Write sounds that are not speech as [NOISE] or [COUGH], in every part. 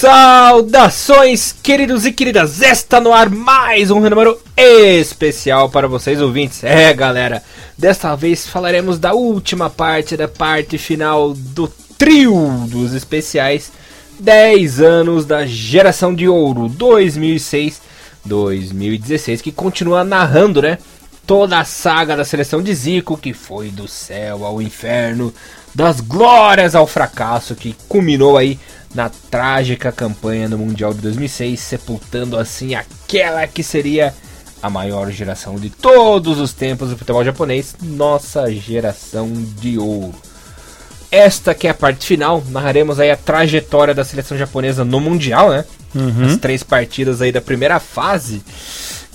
Saudações, queridos e queridas! Está no ar mais um número especial para vocês ouvintes. É, galera, desta vez falaremos da última parte da parte final do trio dos especiais 10 anos da geração de ouro 2006-2016, que continua narrando, né? Toda a saga da seleção de Zico, que foi do céu ao inferno, das glórias ao fracasso, que culminou aí na trágica campanha no Mundial de 2006, sepultando assim aquela que seria a maior geração de todos os tempos do futebol japonês, nossa geração de ouro. Esta que é a parte final, narraremos aí a trajetória da seleção japonesa no Mundial, né? Uhum. As três partidas aí da primeira fase,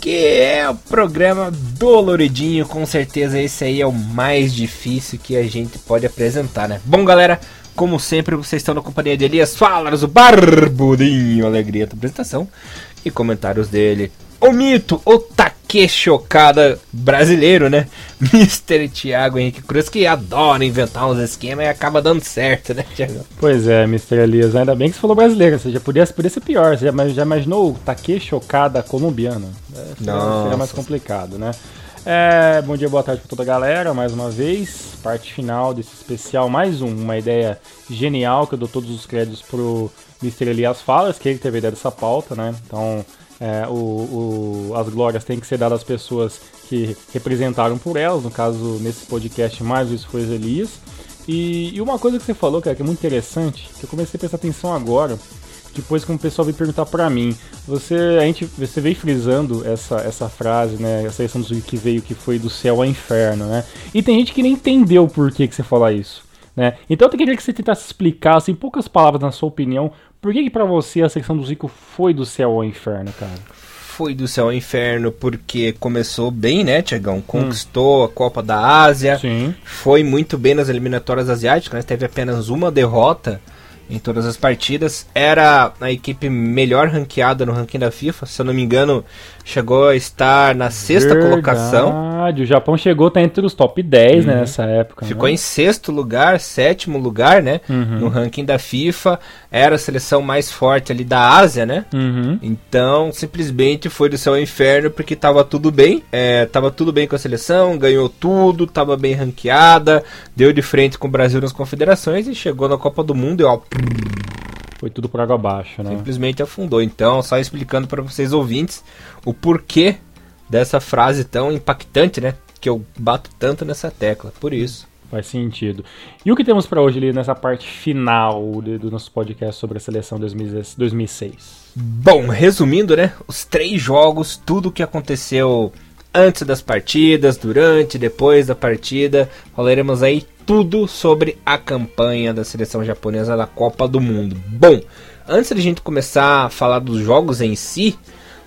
que é o programa doloridinho, com certeza esse aí é o mais difícil que a gente pode apresentar, né? Bom, galera, como sempre, vocês estão na companhia de Elias Falas, o Barbudinho, alegria da apresentação e comentários dele. O mito, o Takeshokada brasileiro, né? [LAUGHS] Mr. Thiago Henrique Cruz, que adora inventar uns esquemas e acaba dando certo, né, Thiago? Pois é, Mr. Elias, ainda bem que você falou brasileiro, você já podia, podia ser pior, você já, já imaginou o Takeshokada colombiano? É, Não. Seria mais complicado, né? É, bom dia, boa tarde para toda a galera, mais uma vez, parte final desse especial, mais um, uma ideia genial que eu dou todos os créditos pro Mr. Elias Falas, que ele teve a ideia dessa pauta, né? Então, é, o, o, as glórias têm que ser dadas às pessoas que representaram por elas, no caso, nesse podcast, mais foi Elias. E, e uma coisa que você falou, cara, que é muito interessante, que eu comecei a prestar atenção agora, depois como o pessoal veio perguntar para mim, você a gente você veio frisando essa essa frase, né, essa questão do que veio que foi do céu ao inferno, né? E tem gente que nem entendeu por que que você fala isso, né? Então eu queria que você tentasse explicar assim, em poucas palavras na sua opinião, por que que para você a secção do Zico foi do céu ao inferno, cara? Foi do céu ao inferno porque começou bem, né, Tiagão? Conquistou hum. a Copa da Ásia. Sim. Foi muito bem nas eliminatórias asiáticas, né? Teve apenas uma derrota em todas as partidas. Era a equipe melhor ranqueada no ranking da FIFA, se eu não me engano, chegou a estar na sexta Verdade. colocação. O Japão chegou a estar entre os top 10 né, uhum. né, nessa época. Ficou né? em sexto lugar, sétimo lugar, né? Uhum. No ranking da FIFA. Era a seleção mais forte ali da Ásia, né? Uhum. Então, simplesmente foi do céu ao inferno porque tava tudo bem. É, tava tudo bem com a seleção, ganhou tudo, tava bem ranqueada, deu de frente com o Brasil nas confederações e chegou na Copa do Mundo e ó. Foi tudo por água abaixo, né? Simplesmente afundou. Então, só explicando para vocês ouvintes o porquê dessa frase tão impactante, né? Que eu bato tanto nessa tecla. Por isso. Faz sentido. E o que temos para hoje ali nessa parte final do nosso podcast sobre a seleção 2006? Bom, resumindo, né? Os três jogos, tudo o que aconteceu antes das partidas, durante, depois da partida. Falaremos aí tudo sobre a campanha da seleção japonesa da Copa do Mundo. Bom, antes de a gente começar a falar dos jogos em si,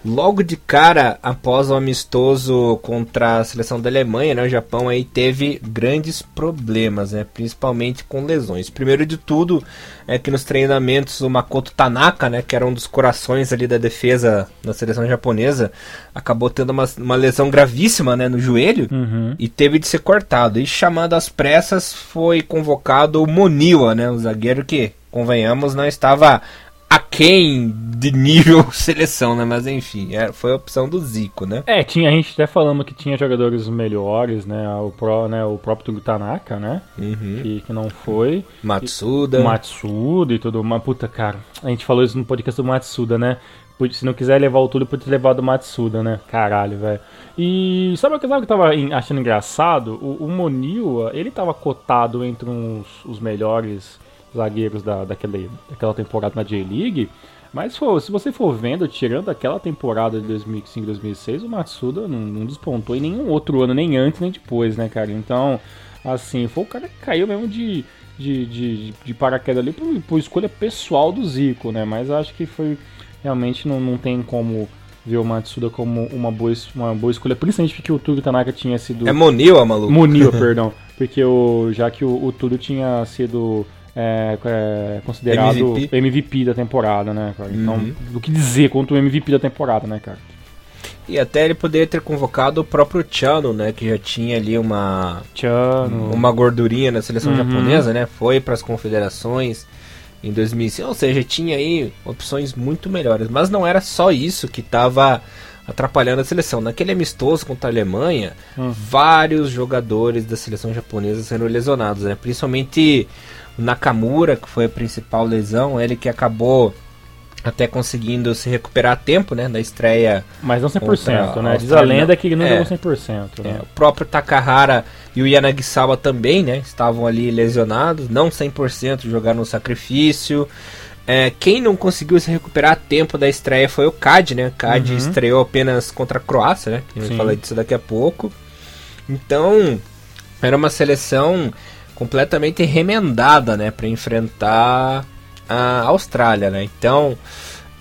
logo de cara após o amistoso contra a seleção da Alemanha, né, o Japão aí teve grandes problemas, né, principalmente com lesões. Primeiro de tudo é que nos treinamentos o Makoto Tanaka, né, que era um dos corações ali da defesa da seleção japonesa, acabou tendo uma, uma lesão gravíssima, né, no joelho uhum. e teve de ser cortado. E chamado às pressas foi convocado o Moniwa, né, o zagueiro que convenhamos, não estava aquém de nível [LAUGHS] seleção, né? Mas enfim, é, foi a opção do Zico, né? É, tinha, a gente até falando que tinha jogadores melhores, né? O, pro, né, o próprio Tanaka, né? Uhum. Que, que não foi. Matsuda. E, Matsuda e tudo. Uma puta, cara. A gente falou isso no podcast do Matsuda, né? Se não quiser levar o tudo, pode ter levado o Matsuda, né? Caralho, velho. E sabe o que eu tava achando engraçado? O, o Moniwa, ele tava cotado entre uns, os melhores zagueiros da, daquele, daquela temporada na J-League. Mas for, se você for vendo, tirando aquela temporada de 2005 2006, o Matsuda não, não, despontou em nenhum outro ano, nem antes nem depois, né, cara? Então, assim, foi o cara que caiu mesmo de, de, de, de paraquedas ali por, por, escolha pessoal do Zico, né? Mas acho que foi. Realmente não, não tem como ver o Matsuda como uma boa, uma boa escolha, principalmente porque o Turo Tanaka tinha sido. É Monil, maluco? Monil, [LAUGHS] perdão. Porque o, já que o, o Turo tinha sido é, é, considerado MVP. MVP. da temporada, né, cara? Então, uhum. o que dizer quanto o MVP da temporada, né, cara? E até ele poderia ter convocado o próprio Chano, né? Que já tinha ali uma Chano. uma gordurinha na seleção uhum. japonesa, né? Foi para as confederações, em 2005, ou seja, tinha aí opções muito melhores, mas não era só isso que estava atrapalhando a seleção. Naquele amistoso contra a Alemanha, hum. vários jogadores da seleção japonesa sendo lesionados, né? Principalmente o Nakamura, que foi a principal lesão, ele que acabou até conseguindo se recuperar a tempo, né, na estreia. Mas não 100%, né? Diz a lenda que ele não é, jogou 100%. Né? É, o próprio Takahara e o Yanagisawa também, né, estavam ali lesionados, não 100%, jogaram no sacrifício. É, quem não conseguiu se recuperar a tempo da estreia foi o CAD, né? O CAD uhum. estreou apenas contra a Croácia, né? A gente vai falar disso daqui a pouco. Então, era uma seleção completamente remendada, né? Para enfrentar a Austrália, né? Então,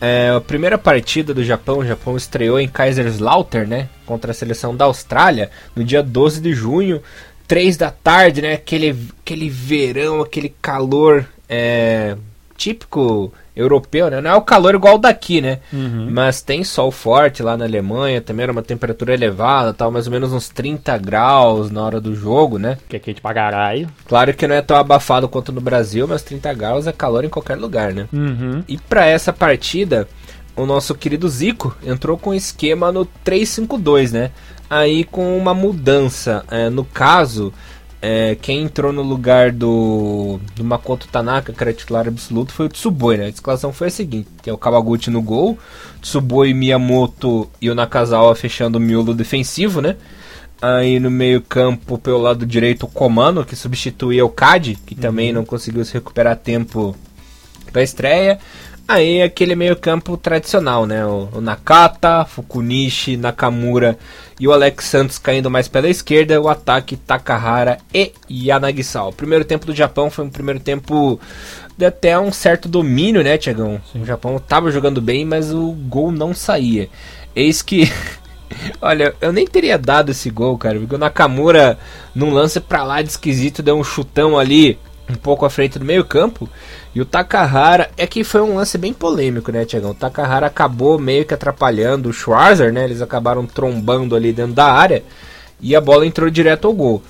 é, a primeira partida do Japão, o Japão estreou em Kaiserslautern, né? Contra a seleção da Austrália, no dia 12 de junho, 3 da tarde, né? Aquele, aquele verão, aquele calor é, típico europeu, né? Não é o calor igual daqui, né? Uhum. Mas tem sol forte lá na Alemanha, também era uma temperatura elevada, tal, mais ou menos uns 30 graus na hora do jogo, né? Que é quente pra caralho. Claro que não é tão abafado quanto no Brasil, mas 30 graus é calor em qualquer lugar, né? Uhum. E para essa partida, o nosso querido Zico entrou com esquema no 3-5-2, né? Aí com uma mudança. É, no caso, é, quem entrou no lugar do, do Makoto Tanaka, que era titular absoluto, foi o Tsuboi, né? A escalação foi a seguinte: tem o Kawaguchi no gol, Tsuboi, Miyamoto e o Nakazawa fechando o miolo defensivo, né? Aí no meio-campo, pelo lado direito, o Komano, que substituía o Kadi, que uhum. também não conseguiu se recuperar tempo da estreia. Aí aquele meio-campo tradicional, né? O, o, Nakata, Fukunishi, Nakamura e o Alex Santos caindo mais pela esquerda. O ataque Takahara e Yanagisawa. O primeiro tempo do Japão foi um primeiro tempo de até um certo domínio, né, Tiagão? O Japão estava jogando bem, mas o gol não saía. Eis que. [LAUGHS] Olha, eu nem teria dado esse gol, cara, porque o Nakamura, num lance pra lá de esquisito, deu um chutão ali um pouco à frente do meio-campo. E o Takahara é que foi um lance bem polêmico, né, Tiagão? O Takahara acabou meio que atrapalhando o Schwarzer, né? Eles acabaram trombando ali dentro da área e a bola entrou direto ao gol.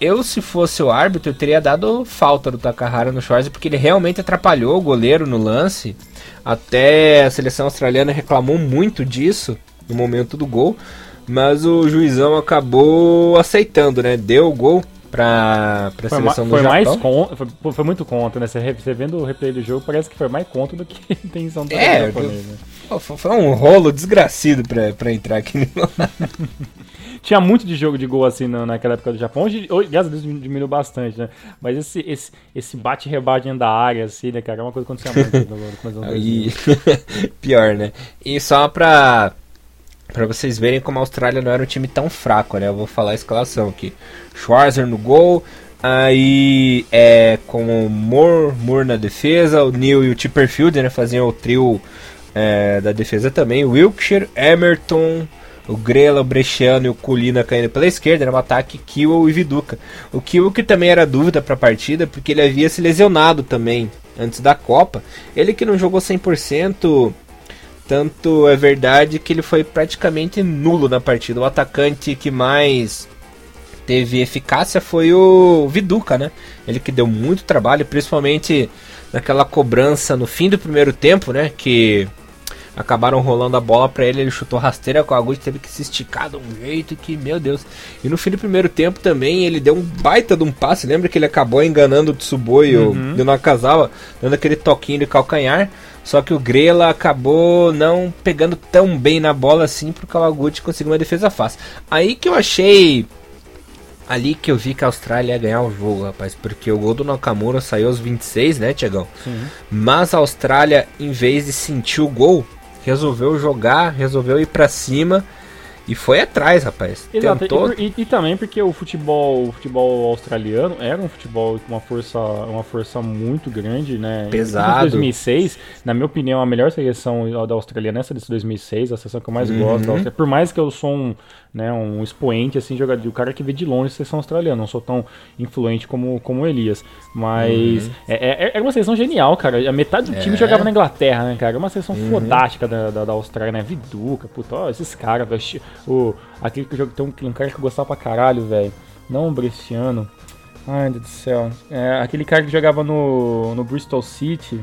Eu, se fosse o árbitro, teria dado falta do Takahara no Schwarzer porque ele realmente atrapalhou o goleiro no lance. Até a seleção australiana reclamou muito disso no momento do gol, mas o juizão acabou aceitando, né? Deu o gol pra, pra foi seleção do foi Japão. Mais foi, foi, muito contra, né? Você, vendo o replay do jogo, parece que foi mais contra do que [LAUGHS] intenção do é, japonês, Foi um rolo desgracido pra, pra entrar aqui no [LAUGHS] Tinha muito de jogo de gol assim na, naquela época do Japão. Hoje, hoje graças a Deus, diminuiu bastante, né? Mas esse, esse, esse bate-rebate da área, assim, né, cara? É uma coisa que acontecia muito no, [LAUGHS] Pior, né? E só pra para vocês verem como a Austrália não era um time tão fraco, né? Eu vou falar a escalação aqui. Schwarzer no gol, aí é com o Moore, Moore na defesa, o Neil e o Chipperfield, né? Faziam o trio é, da defesa também. Wilkshire, Emerton, o Grela, o Bresciano e o Colina caindo pela esquerda, era um ataque Kiel e Viduca. O Kiel que também era dúvida para a partida, porque ele havia se lesionado também antes da Copa. Ele que não jogou 100%, tanto é verdade que ele foi praticamente nulo na partida. O atacante que mais teve eficácia foi o Viduca, né? Ele que deu muito trabalho, principalmente naquela cobrança no fim do primeiro tempo, né? Que acabaram rolando a bola para ele, ele chutou rasteira com a Agude, teve que se esticar de um jeito que, meu Deus. E no fim do primeiro tempo também ele deu um baita de um passe, lembra que ele acabou enganando o Tsuboi uhum. e o Nakazawa, dando aquele toquinho de calcanhar. Só que o Grela acabou não pegando tão bem na bola assim pro Kawaguchi conseguir uma defesa fácil. Aí que eu achei ali que eu vi que a Austrália ia ganhar o jogo, rapaz, porque o gol do Nakamura saiu aos 26, né, Tiagão? Mas a Austrália, em vez de sentir o gol, resolveu jogar, resolveu ir para cima e foi atrás, rapaz. Exato. Tentou... E, e, e, também porque o futebol, o futebol australiano era um futebol com uma força, uma força muito grande, né? Pesado. Em 2006, na minha opinião, a melhor seleção da Austrália nessa de 2006, a seleção que eu mais uhum. gosto. Por mais que eu sou um, né, um expoente, assim, jogador, o cara que vê de longe a seleção australiana, não sou tão influente como, como o Elias. Mas uhum. é, é, é, uma seleção genial, cara. A metade do time é. jogava na Inglaterra, né, cara? É uma seleção uhum. fodástica da, da, da, Austrália, né? Viduca, puta, ó, esses caras, velho. O, aquele que tem um, um cara que eu gostava pra caralho, velho. Não o Bresciano. Ai, Deus do céu. É, aquele cara que jogava no, no Bristol City.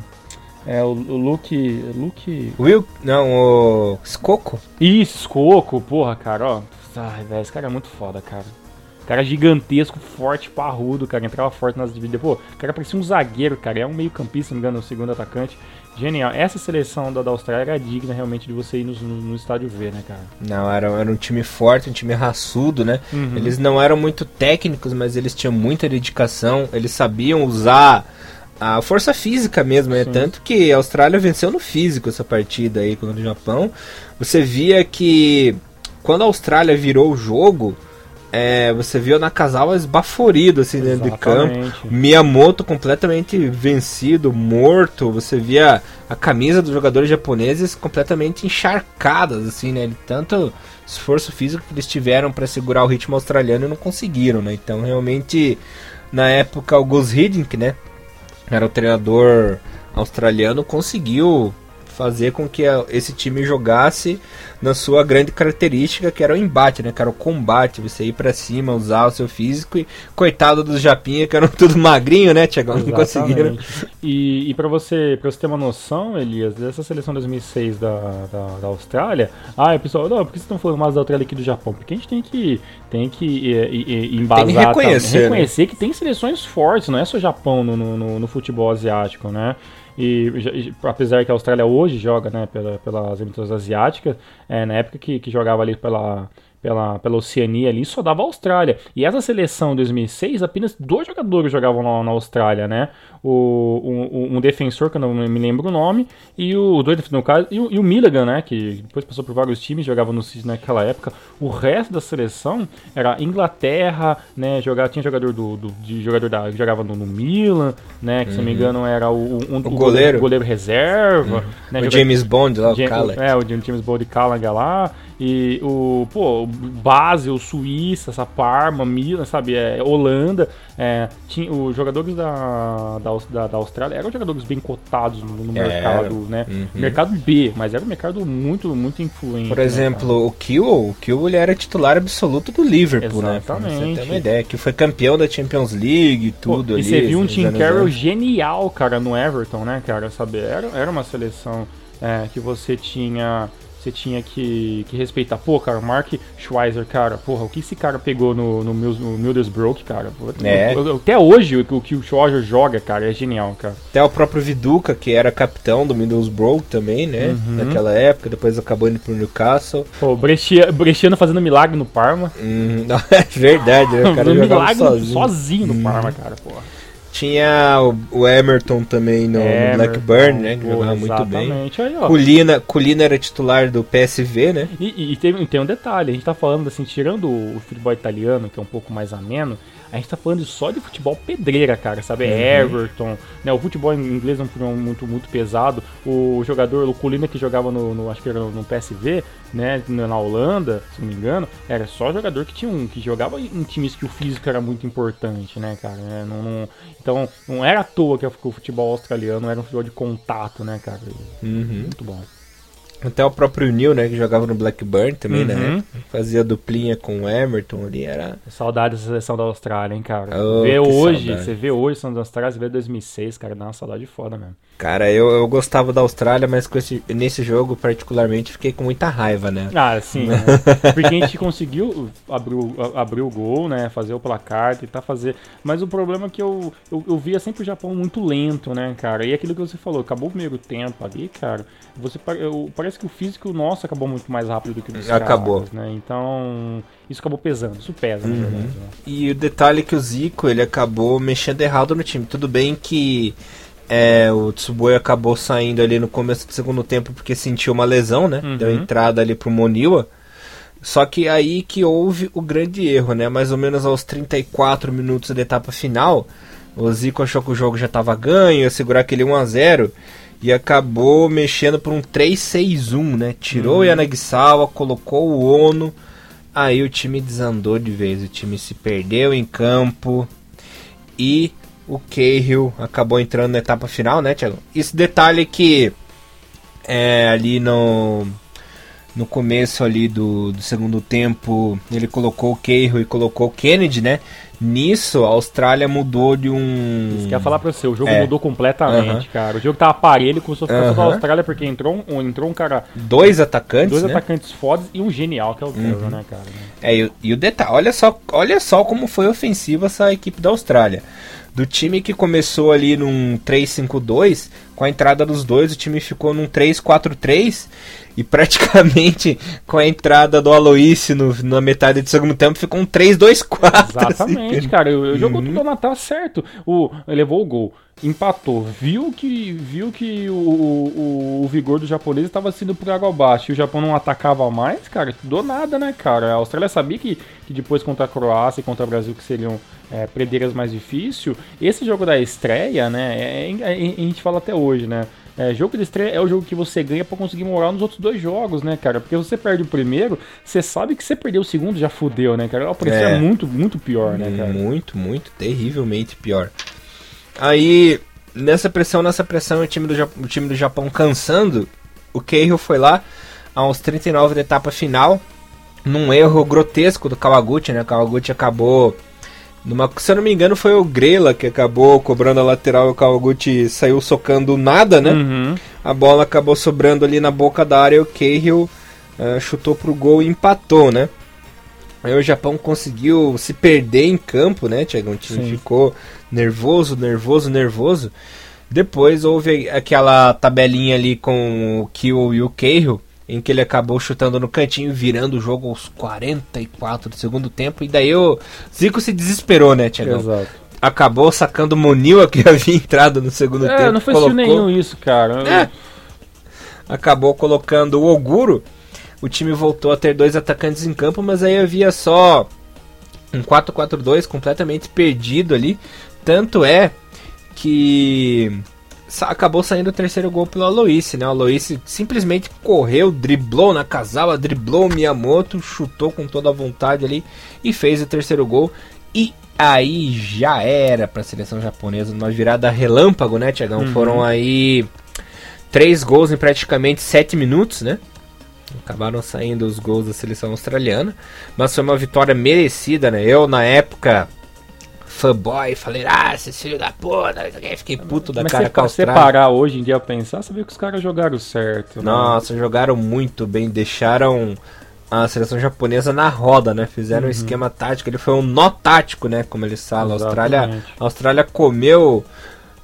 É, o, o Luke. Luke. Will? Não, o. Scocco? Isso, Scocco, porra, cara, ó. Ai, velho, esse cara é muito foda, cara. Cara gigantesco, forte, parrudo, cara. Entrava forte nas divididas. Pô, o cara parecia um zagueiro, cara. É um meio campista, se não me engano, o segundo atacante. Genial. Essa seleção da, da Austrália era digna realmente de você ir no, no, no estádio ver, né, cara? Não, era, era um time forte, um time raçudo, né? Uhum. Eles não eram muito técnicos, mas eles tinham muita dedicação. Eles sabiam usar a força física mesmo, né? Tanto que a Austrália venceu no físico essa partida aí contra o Japão. Você via que quando a Austrália virou o jogo é, você viu Nakazawa esbaforido assim dentro de campo. Miyamoto completamente vencido, morto. Você via a camisa dos jogadores japoneses completamente encharcadas, assim, né? Tanto esforço físico que eles tiveram para segurar o ritmo australiano e não conseguiram, né? Então, realmente, na época, o Gus Hiddink, né? Era o treinador australiano, conseguiu fazer com que esse time jogasse na sua grande característica, que era o embate, né? Que era o combate, você ir para cima, usar o seu físico e coitado dos Japinha, que eram [LAUGHS] tudo magrinho, né, Tiagão? Não conseguiram. E, e para você, pra você ter uma noção, Elias, dessa seleção 2006 da, da, da Austrália, ah, pessoal, não, por que vocês estão falando mais da Austrália aqui do Japão? Porque a gente tem que, tem que é, é, embasar, tem que reconhecer, tá? reconhecer né? que tem seleções fortes, não é só Japão no, no, no futebol asiático, né? E, e, apesar que a Austrália hoje joga né, pela, pelas eliminatórias asiáticas, é, na época que, que jogava ali pela, pela, pela Oceania ali, só dava a Austrália. E essa seleção 2006, apenas dois jogadores jogavam na, na Austrália, né? O, um, um, defensor, que eu não me lembro o nome, e o dois no caso, e o, e o Milligan, né? Que depois passou por vários times, jogava no City naquela época. O resto da seleção era Inglaterra, né? Jogava, tinha jogador do, do de jogador da, que jogava no, no Milan, né? Que uhum. se não me uhum. engano era o, um, o, goleiro. goleiro reserva. Uhum. Né, o James Bond lá, James, o É, o James Bond Callaghan lá. E o, pô, Basel, Suíça, essa Parma, Milan, sabe? É, Holanda. É, tinha, os jogadores da, da, da, Austrália eram jogadores bem cotados no, no mercado, né? Uhum. Mercado B, mas era um mercado muito, muito influente. Por né, exemplo, né, o Kiel, o Kiel ele era titular absoluto do Liverpool, Exatamente. né? Pra você ter uma ideia, que foi campeão da Champions League e tudo Pô, ali. E você viu um Tim Carroll genial, cara, no Everton, né, cara? Sabe? Era, era uma seleção é, que você tinha você tinha que, que respeitar. Pô, cara, o Mark Schweizer, cara, porra, o que esse cara pegou no, no, no Middlesbrough, cara? É. Até hoje, o, o que o Schweizer joga, cara, é genial, cara. Até o próprio Viduca, que era capitão do Middlesbrough também, né? Uhum. Naquela época, depois acabou indo pro Newcastle. Pô, o Bresciano fazendo milagre no Parma. Hum, não, [LAUGHS] é verdade, né? O [LAUGHS] cara milagre sozinho. sozinho no Parma, cara, porra. Tinha o, o Emerton também no, no Blackburn, né? Que jogava muito bem. Aí, Colina, Colina era titular do PSV, né? E, e, tem, tem um detalhe, a gente tá falando assim, tirando o futebol italiano, que é um pouco mais ameno, a gente tá falando só de futebol pedreira, cara, sabe? Uhum. Everton, né? O futebol inglês é um futebol muito, muito pesado. O jogador, o Colina que jogava no, no acho que era no PSV, né? Na Holanda, se não me engano, era só jogador que tinha um, que jogava em times que o físico era muito importante, né, cara? É, não, não, então, não era à toa que o futebol australiano era um futebol de contato, né, cara? Uhum. Muito bom. Até o próprio Neil, né, que jogava no Blackburn também, né? uhum. né? Fazia duplinha com o Emerton ali, era... Saudade da seleção da Austrália, hein, cara? Oh, vê hoje, saudade. você vê hoje seleção da Austrália, você vê 2006, cara, dá uma saudade foda mesmo. Cara, eu, eu gostava da Austrália, mas com esse, nesse jogo, particularmente, fiquei com muita raiva, né? Ah, sim. né? [LAUGHS] Porque a gente conseguiu abrir, abrir o gol, né? Fazer o placar, tentar fazer. Mas o problema é que eu, eu, eu via sempre o Japão muito lento, né, cara? E aquilo que você falou, acabou o primeiro tempo ali, cara. Você, eu, parece que o físico nosso acabou muito mais rápido do que o dos Acabou. Caras, né? Então, isso acabou pesando. Isso pesa, uhum. verdade. Né? E o detalhe é que o Zico, ele acabou mexendo errado no time. Tudo bem que é, o Tsuboi acabou saindo ali no começo do segundo tempo porque sentiu uma lesão, né? Uhum. Deu entrada ali pro Moniwa. Só que aí que houve o grande erro, né? Mais ou menos aos 34 minutos da etapa final, o Zico achou que o jogo já estava ganho, ia segurar aquele 1 a 0 e acabou mexendo por um 3-6-1, né? Tirou uhum. o Yanagisawa, colocou o Ono, aí o time desandou de vez, o time se perdeu em campo e o Cahill acabou entrando na etapa final, né, Thiago? Esse detalhe que é, ali no no começo ali do, do segundo tempo, ele colocou o Cahill e colocou o Kennedy, né? Nisso, a Austrália mudou de um. Isso que eu ia falar pra você, o jogo é. mudou completamente, cara. O jogo tava parelho, começou a ficar só da Austrália, porque entrou um, entrou um cara. Dois atacantes. Dois né? atacantes fodas e um genial, que é o Carroll, uhum. né, cara? É, e, e, o detalhe, olha só, olha só como foi ofensiva essa equipe da Austrália. Do time que começou ali num 3-5-2, com a entrada dos dois, o time ficou num 3-4-3 e praticamente [LAUGHS] com a entrada do Aloísio na metade do segundo tempo ficou um 3-2-4. Exatamente, assim. cara. O, jogo uhum. tudo Natal certo. O, levou o gol, empatou, viu que viu que o, o, o vigor do japonês estava sendo por água abaixo e o Japão não atacava mais, cara. Do nada, né, cara? A Austrália sabia que, que depois contra a Croácia e contra o Brasil que seriam é, predeiras mais difíceis. Esse jogo da estreia, né? É, é, a gente fala até hoje, né? É, jogo de estreia é o jogo que você ganha para conseguir morar nos outros dois jogos, né, cara? Porque você perde o primeiro, você sabe que você perdeu o segundo, já fudeu, né, cara? O preço é, é muito, muito pior, né, cara? Muito, muito, terrivelmente pior. Aí, nessa pressão, nessa pressão, o time do, o time do Japão cansando, o Keihio foi lá, aos 39 da etapa final, num erro grotesco do Kawaguchi, né? O Kawaguchi acabou numa, se eu não me engano, foi o Grela que acabou cobrando a lateral e o Kawaguchi saiu socando nada, né? Uhum. A bola acabou sobrando ali na boca da área e o Cahill uh, chutou pro gol e empatou, né? Aí o Japão conseguiu se perder em campo, né, Tiagão? O time Sim. ficou nervoso, nervoso, nervoso. Depois houve aquela tabelinha ali com o Kill e o Cahill em que ele acabou chutando no cantinho, virando o jogo aos 44 do segundo tempo. E daí o Zico se desesperou, né, Tiagão? Exato. Acabou sacando o Monil que [LAUGHS] havia entrado no segundo é, tempo. não foi colocou... nenhum isso, cara. É. Acabou colocando o Oguro. O time voltou a ter dois atacantes em campo, mas aí havia só um 4-4-2 completamente perdido ali. Tanto é que acabou saindo o terceiro gol pelo Aloyce, né? O Aloyce simplesmente correu, driblou na casala, driblou o Miyamoto, chutou com toda a vontade ali e fez o terceiro gol. E aí já era para a seleção japonesa, uma virada relâmpago, né, Tiagão? Uhum. Foram aí três gols em praticamente sete minutos, né? Acabaram saindo os gols da seleção australiana, mas foi uma vitória merecida, né? Eu na época fanboy, falei, ah, esse filho da puta, fiquei puto da Mas cara com a Você parar hoje em dia pensar, você viu que os caras jogaram certo. Né? Nossa, jogaram muito bem, deixaram a seleção japonesa na roda, né? Fizeram uhum. um esquema tático, ele foi um nó tático, né? Como eles falam. A Austrália, a Austrália comeu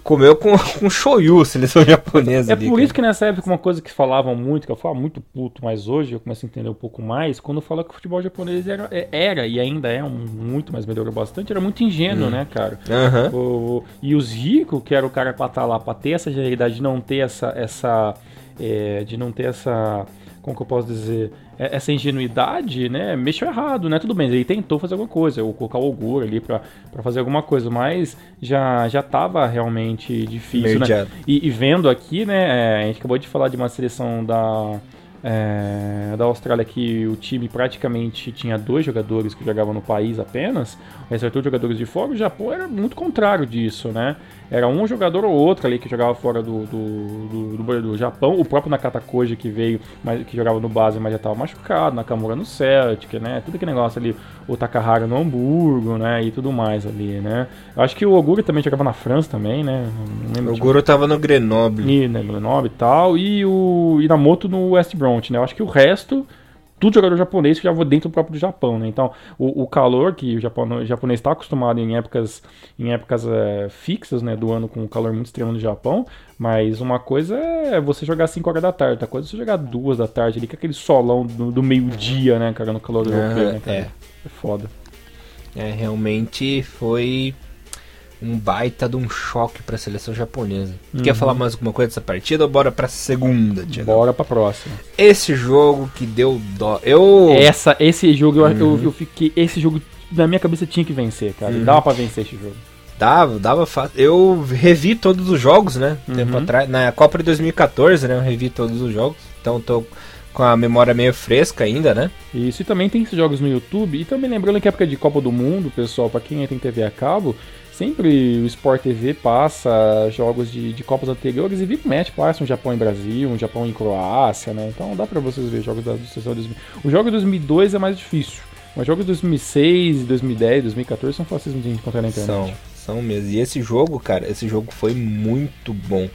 comeu com, [LAUGHS] com shoyu, seleção japonesa. É ali, por cara. isso que nessa época uma coisa que falavam muito, que eu falava muito puto, mas hoje eu começo a entender um pouco mais, quando fala que o futebol japonês era, é, era e ainda é um, muito, mas melhorou bastante, era muito ingênuo, hum. né, cara? Uhum. O, e os ricos, que era o cara pra estar tá lá, pra ter essa genialidade de não ter essa. essa é, de não ter essa. Como que eu posso dizer? É, essa ingenuidade, né, mexeu errado, né? Tudo bem, ele tentou fazer alguma coisa, ou colocar o Oguro ali para fazer alguma coisa, mas já já tava realmente difícil, né? E, e, vendo aqui, né, é, a gente acabou de falar de uma seleção da é, da Austrália que o time praticamente tinha dois jogadores que jogavam no país apenas, o resto jogadores de fora, o Japão era muito contrário disso, né? Era um jogador ou outro ali que jogava fora do, do, do, do Japão. O próprio Nakata Koji que veio, mas, que jogava no base, mas já estava machucado. Nakamura no Celtic, né? Tudo aquele negócio ali. O Takahara no Hamburgo, né? E tudo mais ali, né? Eu acho que o Oguro também jogava na França também, né? o Oguro estava no Grenoble. E, né, Grenoble e tal. E o Inamoto no West Bront, né? Eu acho que o resto tudo jogador japonês que já dentro do próprio Japão, né? Então, o, o calor que o, Japão, o japonês está acostumado em épocas, em épocas é, fixas, né, do ano com o calor muito extremo no Japão, mas uma coisa é você jogar 5 horas da tarde, outra coisa é você jogar 2 da tarde ali, com aquele solão do, do meio-dia, né, cara, no calor europeu, né, cara? É. é foda. É, realmente foi um baita de um choque para a seleção japonesa. Uhum. Quer falar mais alguma coisa dessa partida ou bora para segunda? Bora para próxima. Esse jogo que deu dó. Eu Essa esse jogo uhum. eu, eu, fiquei esse jogo na minha cabeça tinha que vencer, cara. Uhum. Dava para vencer esse jogo. Dava, dava fácil. Eu revi todos os jogos, né? Tempo uhum. atrás, na Copa de 2014, né? Eu revi todos os jogos. Então tô com a memória meio fresca ainda, né? Isso, e também tem esses jogos no YouTube. E também lembrando que época de Copa do Mundo, pessoal, para quem tem TV a cabo, sempre o Sport TV passa jogos de, de Copas anteriores e vira match passa um Japão em Brasil, um Japão em Croácia, né? Então dá pra vocês ver jogos da seleção 2000. O jogo de 2002 é mais difícil. Os jogos de 2006, 2010, 2014 são fáceis de encontrar na internet. São, são mesmo. E esse jogo, cara, esse jogo foi muito bom.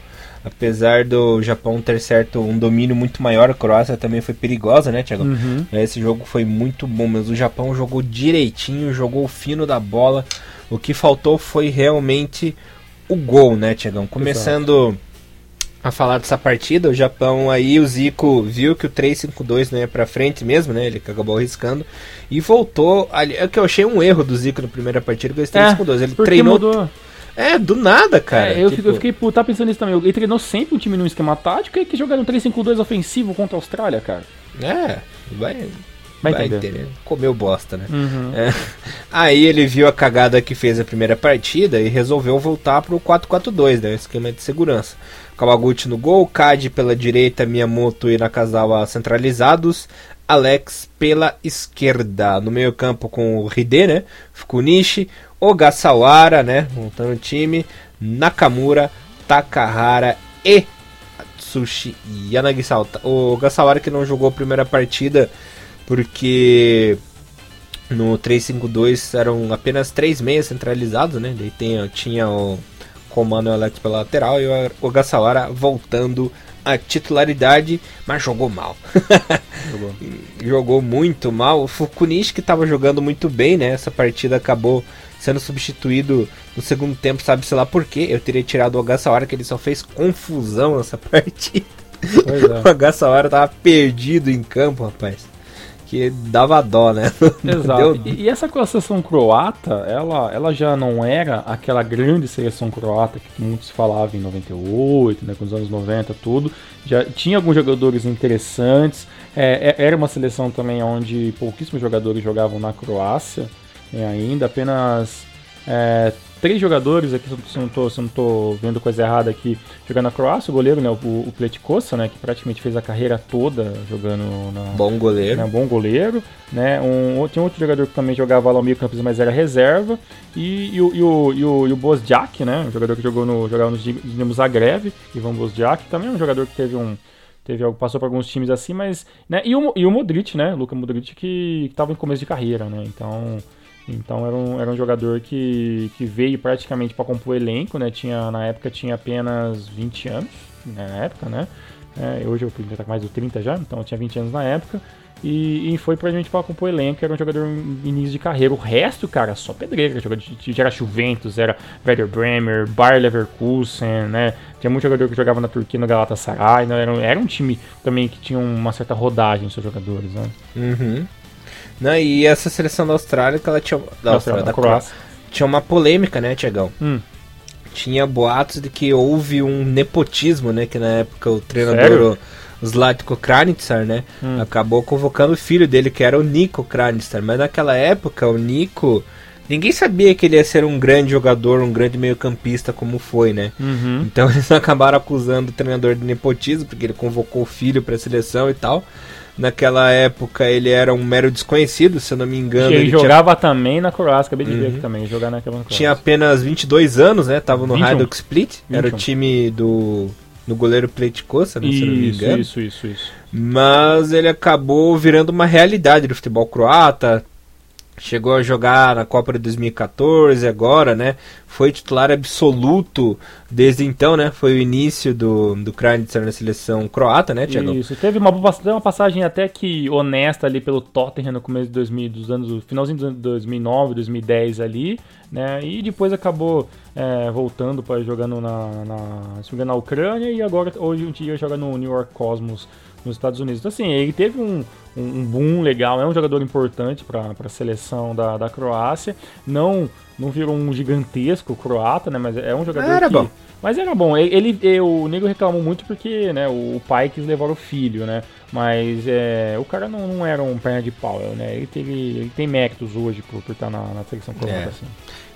Apesar do Japão ter certo um domínio muito maior, a Croácia também foi perigosa, né, Thiago? Uhum. Esse jogo foi muito bom, mas o Japão jogou direitinho, jogou fino da bola. O que faltou foi realmente o gol, né, Tiagão? Começando Exato. a falar dessa partida, o Japão aí, o Zico viu que o 3-5-2 não ia pra frente mesmo, né? Ele acabou arriscando e voltou. Ali, é que eu achei um erro do Zico na primeira partida com esse 3-5-2. É, ele treinou. Mudou é, do nada, cara. É, eu, tipo... eu fiquei, pô, tá pensando nisso também. Ele treinou sempre um time num esquema tático e que jogar no 3-5-2 ofensivo contra a Austrália, cara. É, vai. Vai, vai entender. Comeu bosta, né? Uhum. É. [LAUGHS] Aí ele viu a cagada que fez a primeira partida e resolveu voltar pro 4-4-2, né? Esquema de segurança. Kawaguchi no gol, Kadi pela direita, Miyamoto e Nakazawa centralizados, Alex pela esquerda. No meio campo com o Hide, né? Fukunishi, Ogasawara, né? Montando o time. Nakamura, Takahara e Atsushi Yanagisawa. O Ogasawara que não jogou a primeira partida porque no 352 eram apenas três meias centralizados, né? Daí tem, tinha o Comando Alex pela lateral e o Ogasawara voltando a titularidade, mas jogou mal. [LAUGHS] Jogou. jogou muito mal. O Fukunishi que estava jogando muito bem, né? Essa partida acabou sendo substituído no segundo tempo, sabe sei lá por quê. Eu teria tirado o Ogasawara, que ele só fez confusão nessa [LAUGHS] partida. É. o Ogasawara tava perdido em campo, rapaz. Que dava dó, né? [LAUGHS] Exato. E, e, essa seleção croata, ela, ela já não era aquela grande seleção croata que muitos falavam em 98, né, com os anos 90, tudo. Já tinha alguns jogadores interessantes. É, é era uma seleção também onde pouquíssimos jogadores jogavam na Croácia é, ainda, apenas é, três jogadores aqui, se eu não tô, se não tô vendo coisa errada aqui, jogando na Croácia, o goleiro, né, o, o né, que praticamente fez a carreira toda jogando na... Bom goleiro. Né, bom goleiro, né, um, tinha outro jogador que também jogava lá no meio campo, mas era reserva, e, e, o, e, o, e, o, e o Bozjak, né, um jogador que jogou no, jogava no Dinamo Zagreb, Ivan Bozjak, também é um jogador que teve um teve algo passou por alguns times assim, mas né, e o, e o Modric, né, Luka Modric que estava em começo de carreira, né? Então, então era um, era um jogador que, que veio praticamente para compor o elenco, né? Tinha, na época tinha apenas 20 anos, né? na época, né? É, hoje eu já tá com mais de 30 já, então eu tinha 20 anos na época. E, e foi praticamente para compor o elenco, era um jogador em início de carreira. O resto, cara, só pedreira. Era Juventus, era Werder Bremer, Bayer Leverkusen, né? Tinha muito jogador que jogava na Turquia, no Galatasaray. Né? Era, era um time também que tinha uma certa rodagem nos seus jogadores, né? Uhum. E essa seleção da Austrália, que ela tinha. Da Austrália, da Croácia. Tinha uma polêmica, né, Tiagão? Hum. Tinha boatos de que houve um nepotismo, né? Que na época o treinador, o Zlatko Kranitsar, né? Hum. Acabou convocando o filho dele, que era o Nico Kranitsar. Mas naquela época, o Nico. Ninguém sabia que ele ia ser um grande jogador, um grande meio-campista como foi, né? Uhum. Então [LAUGHS] eles acabaram acusando o treinador de nepotismo, porque ele convocou o filho para a seleção e tal. Naquela época ele era um mero desconhecido, se eu não me engano. Ele, ele jogava tinha... também na Croácia, acabei de uhum. ver também, jogar naquela Croácia. Tinha apenas 22 anos, né? Tava no Hajduk Split, 21. era o time do, do goleiro Pleitkosa, né, se eu não me engano. Isso, isso, isso. Mas ele acabou virando uma realidade do futebol croata, chegou a jogar na Copa de 2014 agora, né? Foi titular absoluto desde então, né? Foi o início do, do Kranitzer na seleção croata, né, Thiago? Isso, teve uma, uma passagem até que honesta ali pelo Tottenham no começo de 2000, dos anos, finalzinho de 2009, 2010 ali, né? E depois acabou é, voltando para jogando na, na, na Ucrânia e agora hoje em dia joga no New York Cosmos nos Estados Unidos. Então, assim, ele teve um, um boom legal, é um jogador importante para a seleção da, da Croácia. Não não virou um gigantesco croata, né? Mas é um jogador era que... bom. Mas era bom. Ele, ele, o Nego reclamou muito porque né, o pai quis levar o filho, né? Mas é, o cara não, não era um perna de pau, né? Ele, teve, ele tem méritos hoje por, por estar na, na seleção croata, é. assim.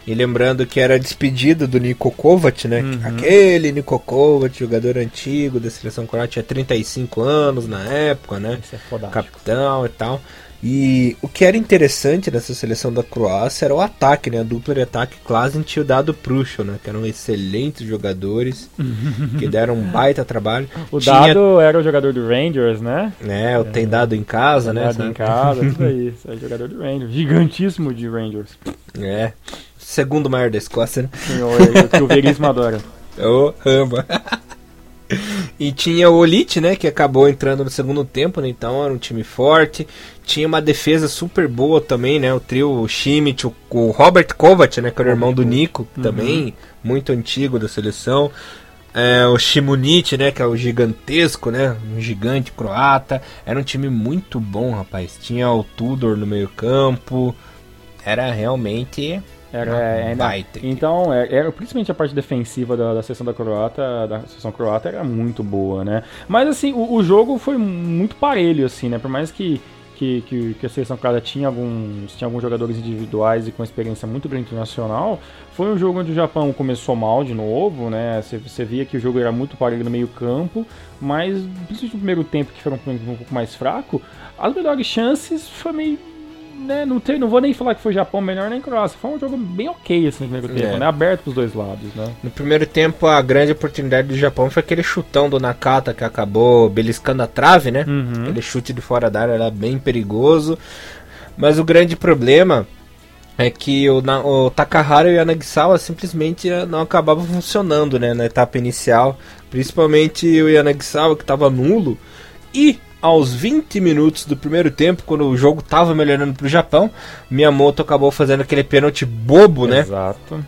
E lembrando que era despedida do Niko Kovac, né? Uhum. Aquele Niko Kovac, jogador antigo da seleção croata, tinha 35 anos na época, né? Isso é Capitão e tal. E o que era interessante nessa seleção da Croácia era o ataque, né? A dupla de ataque Klasen e o Dado Prushel, né? Que eram excelentes jogadores, [LAUGHS] que deram um baita trabalho. O Tinha... Dado era o jogador do Rangers, né? É, o tem Dado em casa, tem né? Dado em casa, tudo [LAUGHS] aí. É jogador do Rangers. Gigantíssimo de Rangers. É. Segundo maior da Escócia, né? Sim, o, o Veríssimo [LAUGHS] adora. Oh, ramba. [LAUGHS] E tinha o Olite, né, que acabou entrando no segundo tempo, né, então era um time forte. Tinha uma defesa super boa também, né, o trio o Schmidt, o, o Robert Kovac, né, que era o irmão do Nico, uhum. também muito antigo da seleção. É, o Shimunich, né, que é o gigantesco, né, um gigante croata. Era um time muito bom, rapaz. Tinha o Tudor no meio campo. Era realmente era, é, baita. Então, é, era, principalmente a parte defensiva da, da da Croata, da sessão croata era muito boa, né? Mas assim, o, o jogo foi muito parelho, assim, né? Por mais que que, que, que, a seleção croata tinha alguns, tinha alguns jogadores individuais e com experiência muito grande internacional. Foi um jogo onde o Japão começou mal de novo, né? Você, via que o jogo era muito parelho no meio campo, mas principalmente no primeiro tempo que foi um, um pouco mais fraco, as melhores chances foi meio né, não, tem, não vou nem falar que foi Japão melhor nem Croácia. Foi um jogo bem ok assim, no primeiro tempo, é. né? Aberto pros dois lados, né? No primeiro tempo, a grande oportunidade do Japão foi aquele chutão do Nakata que acabou beliscando a trave, né? Uhum. Aquele chute de fora da área era bem perigoso. Mas o grande problema é que o, o Takahara e o Yanagisawa simplesmente não acabavam funcionando né, na etapa inicial. Principalmente o Yanagisawa que estava nulo. E aos 20 minutos do primeiro tempo, quando o jogo estava melhorando para o Japão, Miyamoto acabou fazendo aquele pênalti bobo, né? Exato.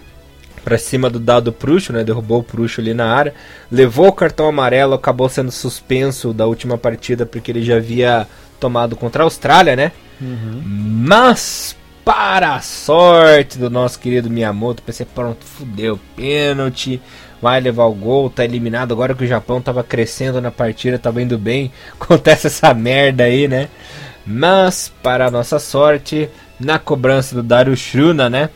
Para cima do dado Pruxo, né? Derrubou o Pruxo ali na área, levou o cartão amarelo, acabou sendo suspenso da última partida porque ele já havia tomado contra a Austrália, né? Uhum. Mas para a sorte do nosso querido Miyamoto, pensei, pronto, fudeu, pênalti vai levar o gol, tá eliminado agora que o Japão tava crescendo na partida, tava indo bem. [LAUGHS] Acontece essa merda aí, né? Mas, para nossa sorte, na cobrança do Dario Shruna, né?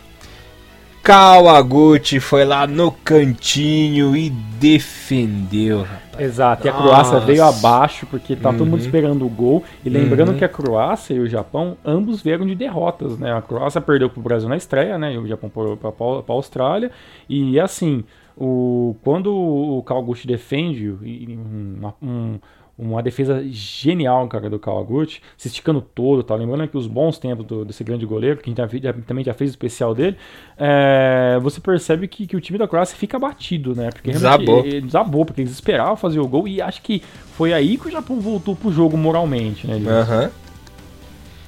Kawaguchi foi lá no cantinho e defendeu, rapaz. Exato, e a Croácia veio abaixo porque tá uhum. todo mundo uhum. esperando o gol. E lembrando uhum. que a Croácia e o Japão ambos vieram de derrotas, né? A Croácia perdeu pro Brasil na estreia, né? E o Japão para a Austrália. E assim, o, quando o Kawaguchi defende uma, um, uma defesa genial, cara, do Kawaguchi, se esticando todo, tá? Lembrando que os bons tempos do, desse grande goleiro, que a gente já, também já fez o especial dele, é, você percebe que, que, o time da Croácia fica abatido, né? Porque desabou. Ele, desabou, porque eles esperavam fazer o gol e acho que foi aí que o Japão voltou pro jogo moralmente, né? Aham. Uhum.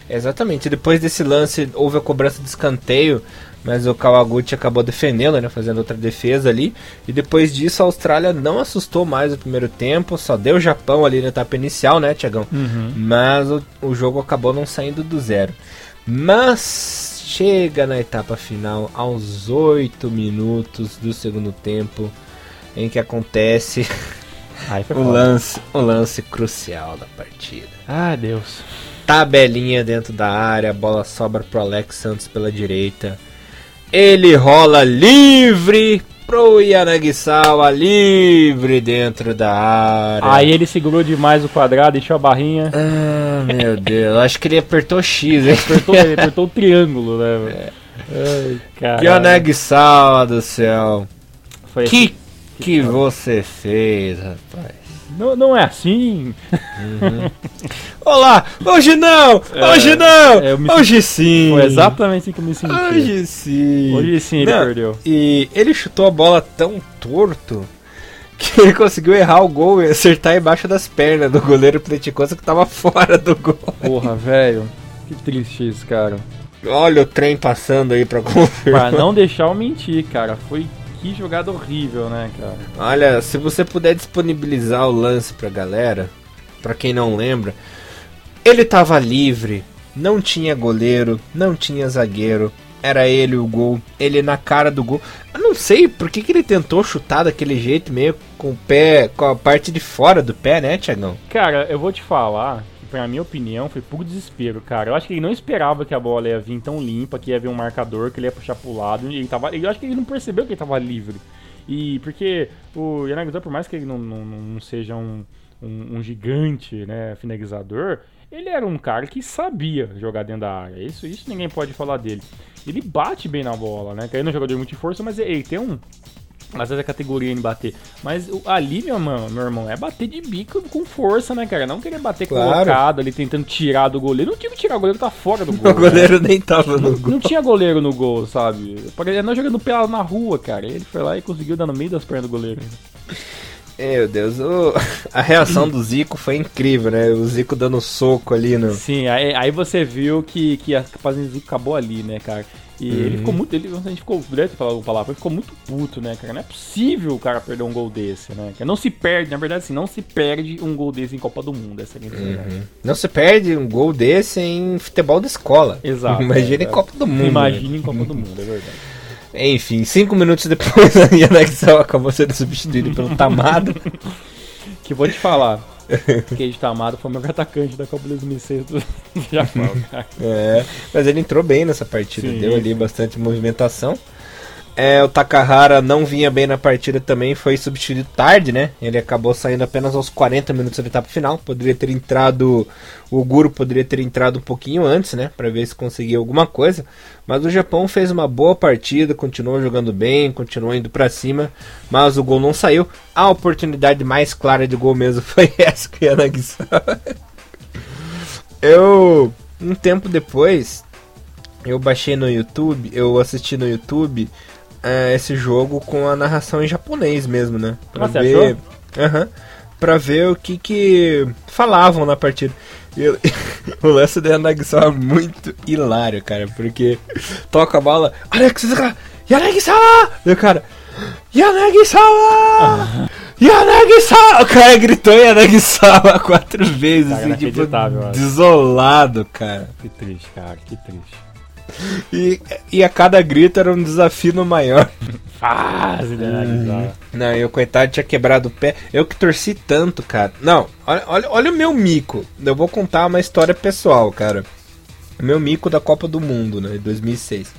Exatamente. Depois desse lance, houve a cobrança de escanteio mas o Kawaguchi acabou defendendo, né, fazendo outra defesa ali. E depois disso a Austrália não assustou mais o primeiro tempo, só deu o Japão ali na etapa inicial, né, Tiagão? Uhum. Mas o, o jogo acabou não saindo do zero. Mas chega na etapa final, aos 8 minutos do segundo tempo, em que acontece [LAUGHS] o lance, o lance crucial da partida. Ah, Deus. Tabelinha dentro da área, a bola sobra pro Alex Santos pela direita. Ele rola livre pro Yanagisawa livre dentro da área. Aí ele segurou demais o quadrado, deixou a barrinha. Ah, meu Deus, acho que ele apertou X, hein? Apertou, ele apertou o triângulo, né? É. Ai, Yanagisawa do céu. Foi que assim. que, que você fez, rapaz? Não, não é assim. Uhum. Olá! Hoje não! É, hoje não! É, hoje sim! Foi exatamente assim que eu me senti. Hoje sim! Hoje sim ele não, perdeu. E ele chutou a bola tão torto que ele conseguiu errar o gol e acertar embaixo das pernas do goleiro Pleticosa que tava fora do gol. Porra, velho. Que triste isso, cara. Olha o trem passando aí pra confirmar. Pra não deixar eu mentir, cara. Foi que jogada horrível, né, cara? Olha, se você puder disponibilizar o lance pra galera, pra quem não lembra, ele tava livre, não tinha goleiro, não tinha zagueiro, era ele o gol, ele na cara do gol. Eu não sei por que, que ele tentou chutar daquele jeito, meio com o pé, com a parte de fora do pé, né, Tiagão? Cara, eu vou te falar pra minha opinião, foi puro desespero, cara. Eu acho que ele não esperava que a bola ia vir tão limpa, que ia vir um marcador, que ele ia puxar pro lado. Ele tava, eu acho que ele não percebeu que ele tava livre. E porque o Yanagisawa, por mais que ele não, não, não seja um, um, um gigante, né, finalizador, ele era um cara que sabia jogar dentro da área. Isso, isso ninguém pode falar dele. Ele bate bem na bola, né? Ele não é um jogador muito força, mas ele tem um, às vezes a categoria em bater. Mas ali, meu irmão, meu irmão, é bater de bico com força, né, cara? Não querer bater claro. colocado ali, tentando tirar do goleiro. Não tinha que tirar, o goleiro tá fora do [LAUGHS] gol. o goleiro né? nem tava no gol. Não tinha goleiro no gol, sabe? Ele não jogando pelado na rua, cara. Ele foi lá e conseguiu dar no meio das pernas do goleiro. Meu Deus, o... a reação do Zico foi incrível, né? O Zico dando soco ali no. Sim, aí, aí você viu que, que a capacidade do Zico acabou ali, né, cara? E uhum. ele ficou muito. Ele, a gente ficou. Deve ter falado palavra, ele ficou muito puto, né, cara? Não é possível o cara perder um gol desse, né? Não se perde, na verdade, assim, não se perde um gol desse em Copa do Mundo, essa é a uhum. Não se perde um gol desse em futebol da escola. Exato. Imagina é, em Copa do Mundo. Imagina em Copa do Mundo, é verdade. Enfim, cinco minutos depois [LAUGHS] a Yanexal acabou sendo substituído pelo Tamado. [LAUGHS] que vou te falar. [LAUGHS] Keiji Tamado foi o meu atacante da Copa 2006 [LAUGHS] do Japão, cara. É, mas ele entrou bem nessa partida, sim, deu ali sim. bastante movimentação. É, o Takahara não vinha bem na partida também, foi substituído tarde, né? Ele acabou saindo apenas aos 40 minutos da etapa final. Poderia ter entrado. O Guru poderia ter entrado um pouquinho antes, né? Para ver se conseguia alguma coisa. Mas o Japão fez uma boa partida, continuou jogando bem, continuou indo para cima. Mas o gol não saiu. A oportunidade mais clara de gol mesmo [LAUGHS] foi essa que Yanagisawa. Eu. Um tempo depois, eu baixei no YouTube, eu assisti no YouTube é, esse jogo com a narração em japonês mesmo, né? Pra Você ver. Uhum, pra ver o que que falavam na partida. Eu, [LAUGHS] o lance da Yanagisawa é muito hilário, cara, porque toca a bola, Alex, Yanagisawa! E o cara, Yanagisawa! Yanagisawa! O cara gritou Yanagisawa quatro vezes, cara, assim, tipo, desolado, cara. Que triste, cara, que triste. E, e a cada grito era um desafio maior. Faz, né? Não, eu coitado tinha quebrado o pé. Eu que torci tanto, cara. Não, olha, olha, olha o meu mico. Eu vou contar uma história pessoal, cara. O meu mico da Copa do Mundo, né? 2006.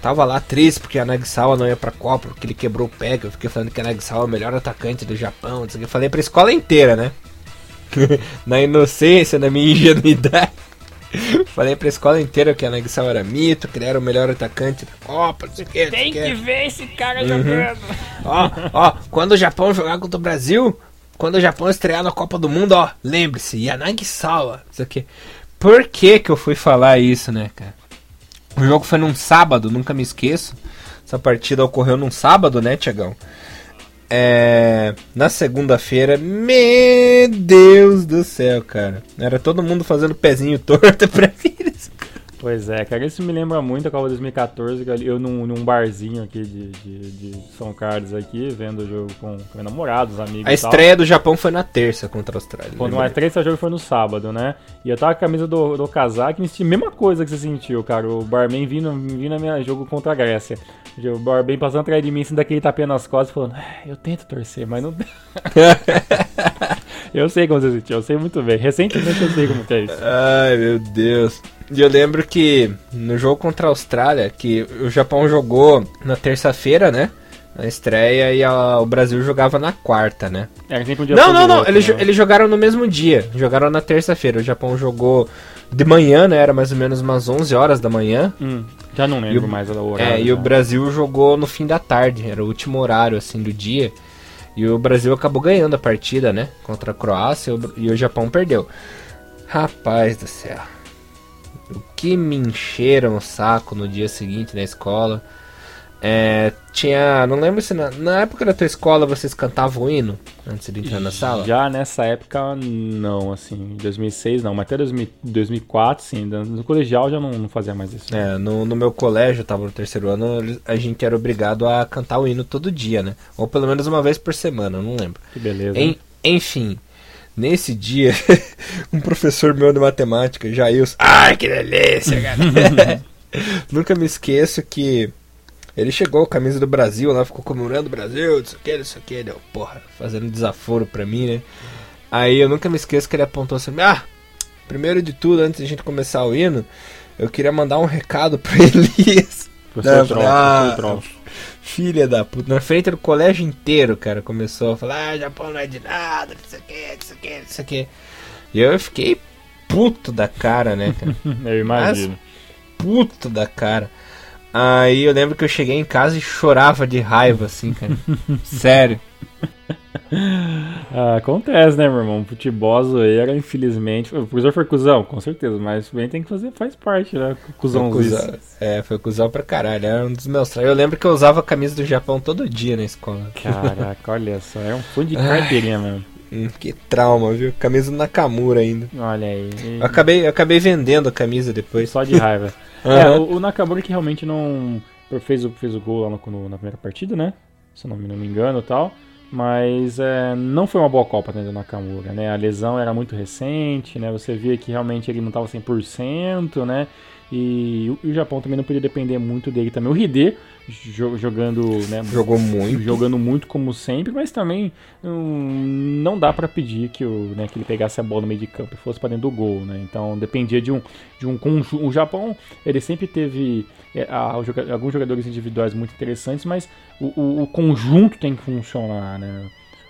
Tava lá triste porque a Nagsawa não ia pra Copa, porque ele quebrou o pé. Eu fiquei falando que a Nagsawa é o melhor atacante do Japão. Eu falei pra escola inteira, né? [LAUGHS] na inocência, na minha ingenuidade. [LAUGHS] Falei pra escola inteira que a Nagsawa era mito, que ele era o melhor atacante da Copa, não sei o que. Tem que, ver esse cara uhum. jogando. Ó, ó, quando o Japão jogar contra o Brasil, quando o Japão estrear na Copa do Mundo, ó, lembre-se, Yanagisawa, isso aqui. Por que que eu fui falar isso, né, cara? O jogo foi num sábado, nunca me esqueço. Essa partida ocorreu num sábado, né, Tiagão? É, na segunda-feira, meu Deus do céu, cara. Era todo mundo fazendo pezinho torto [LAUGHS] pra vir. Pois é, cara, isso me lembra muito a Copa 2014, eu num, num barzinho aqui de, de, de, São Carlos aqui, vendo o jogo com, com namorados, amigos A estreia do Japão foi na terça contra a Austrália. Quando a estreia do jogo foi no sábado, né? E eu tava com a camisa do, do casaco e me senti a mesma coisa que você sentiu, cara. O barman vindo, vindo a minha jogo contra a Grécia. O barman passando atrás de mim, assim, daquele tapinha nas costas, falando, ah, eu tento torcer, mas não... [LAUGHS] eu sei como você sentiu, eu sei muito bem. Recentemente eu sei como que é isso. Ai, meu Deus. E eu lembro que no jogo contra a Austrália, que o Japão jogou na terça-feira, né? Na estreia e a, o Brasil jogava na quarta, né? É, um não, não, não. Outro, eles, né? eles jogaram no mesmo dia. Jogaram na terça-feira. O Japão jogou de manhã, né? Era mais ou menos umas 11 horas da manhã. Hum, já não lembro o, mais o horário. É, e o Brasil jogou no fim da tarde. Era o último horário, assim, do dia. E o Brasil acabou ganhando a partida, né? Contra a Croácia e o Japão perdeu. Rapaz do céu o que me encheram o saco no dia seguinte na escola. É, tinha. Não lembro se na, na, época da tua escola vocês cantavam o hino antes de entrar na sala? Já nessa época, não, assim. Em 2006 não, mas até 2000, 2004, sim. No colegial já não, não fazia mais isso. É, no, no meu colégio, tava no terceiro ano, a gente era obrigado a cantar o hino todo dia, né? Ou pelo menos uma vez por semana, não lembro. Que beleza. En, enfim, Nesse dia, [LAUGHS] um professor meu de matemática, Jailson. Ai, que delícia, cara! [LAUGHS] Nunca me esqueço que ele chegou com a camisa do Brasil lá, ficou comemorando o Brasil, isso aqui, isso aqui, deu, porra, fazendo desaforo pra mim, né? Aí eu nunca me esqueço que ele apontou assim: Ah, primeiro de tudo, antes de a gente começar o hino, eu queria mandar um recado pra [LAUGHS] Elias. Professor Troll, ah, Filha da puta. Na frente do colégio inteiro, cara, começou a falar: ah, Japão não é de nada, não sei o que, não sei o que, não sei o que. E eu fiquei puto da cara, né, cara? [LAUGHS] eu imagino. Mas, puto da cara. Aí eu lembro que eu cheguei em casa e chorava de raiva, assim, cara. [LAUGHS] Sério. [LAUGHS] Ah, acontece, né, meu irmão? Futebol zoeira, infelizmente. O professor foi cuzão, com certeza, mas bem tem que fazer, faz parte, né? Cuzão, É, foi cuzão pra caralho. Era um dos meus. Eu lembro que eu usava a camisa do Japão todo dia na escola. Caraca, olha só, é um fundo de [LAUGHS] carteirinha mesmo. Hum, que trauma, viu? Camisa do Nakamura ainda. Olha aí. Eu acabei, eu acabei vendendo a camisa depois. Só de [LAUGHS] raiva. uhum. É, o, o, Nakamura que realmente não. Fez o, fez o gol lá no, na primeira partida, né? Se não, não me engano e tal. Mas é, não foi uma boa Copa né, do Nakamura, né? A lesão era muito recente, né? Você via que realmente ele não estava 100%, né? E o, Japão também não podia depender muito dele também. O Hide jogando, né, jogou muito, jogando muito como sempre, mas também hum, não dá para pedir que, o, né, que ele pegasse a bola no meio de campo e fosse para dentro do gol, né? Então dependia de um de um conjunto. O Japão ele sempre teve é, a, alguns jogadores individuais muito interessantes, mas o, o, o conjunto tem que funcionar, né?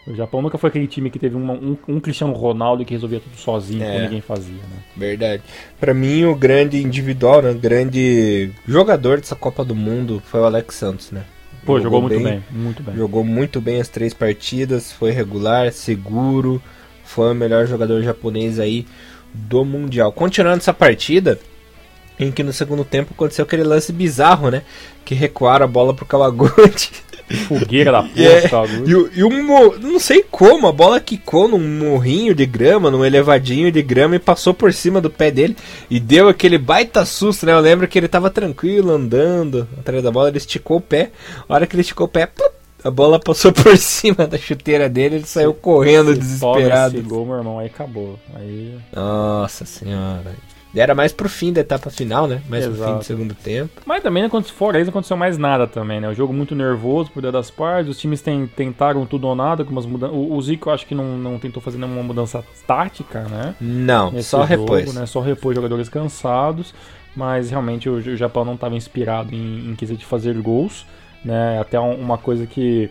O Japão nunca foi aquele time que teve uma, um, um, Cristiano Ronaldo que resolvia tudo sozinho, é, ninguém fazia, né? Verdade. Para mim, o grande individual, né, o grande jogador dessa Copa do Mundo foi o Alex Santos, né? Pô, jogou, jogou muito bem, bem, muito bem. Jogou muito bem as três partidas, foi regular, seguro, foi o melhor jogador japonês aí do Mundial. Continuando essa partida, em que no segundo tempo aconteceu aquele lance bizarro, né? Que recuaram a bola pro Kawaguchi. [LAUGHS] Fogueira da [LAUGHS] porra, é, e, e um, não sei como, a bola quicou num morrinho de grama, num elevadinho de grama e passou por cima do pé dele e deu aquele baita susto, né? Eu lembro que ele tava tranquilo andando atrás da bola, ele esticou o pé, a hora que ele esticou o pé, a bola passou [LAUGHS] por cima da chuteira dele, ele saiu correndo desesperado. Esse gol, meu irmão, aí acabou. Aí... Nossa senhora. Era mais pro fim da etapa final, né? Mais Exato. pro fim do segundo tempo. Mas também, fora isso, não aconteceu mais nada também, né? O jogo muito nervoso por das partes, os times tem, tentaram tudo ou nada, com umas mudanças. O, o Zico, eu acho que não, não tentou fazer nenhuma mudança tática, né? Não, Nesse só jogo, repôs. Né? Só repôs jogadores cansados, mas realmente o, o Japão não estava inspirado em, em quesito de fazer gols, né? Até uma coisa que,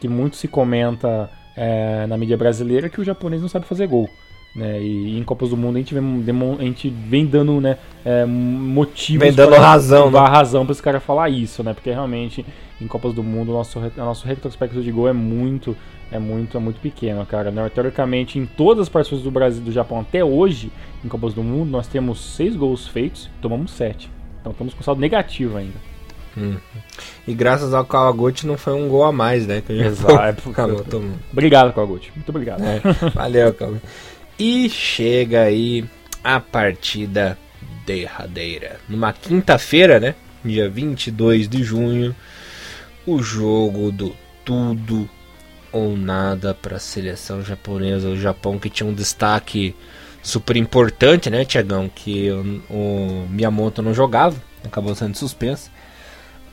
que muito se comenta é, na mídia brasileira, que o japonês não sabe fazer gol. Né? E, em Copas do Mundo a gente vem, a gente vem dando né, é, motivos. Vem dando razão, né? razão para esse cara falar isso, né? Porque realmente em Copas do Mundo o nosso, o nosso retrospecto de gol é muito, é muito, é muito pequeno, cara. Né? Teoricamente, em todas as partidas do Brasil e do Japão até hoje, em Copas do Mundo, nós temos seis gols feitos, tomamos sete. Então estamos com saldo negativo ainda. Hum. E graças ao Kawaguchi não foi um gol a mais, né? Que Exato. [LAUGHS] Acabou, obrigado, Kawaguchi. Muito obrigado. É, valeu, Kawaguchi. [LAUGHS] E chega aí a partida derradeira. Numa quinta-feira, né? Dia 22 de junho, o jogo do tudo ou nada para a seleção japonesa. O Japão que tinha um destaque super importante, né, Tiagão? Que o, o Miyamoto não jogava, acabou sendo suspenso.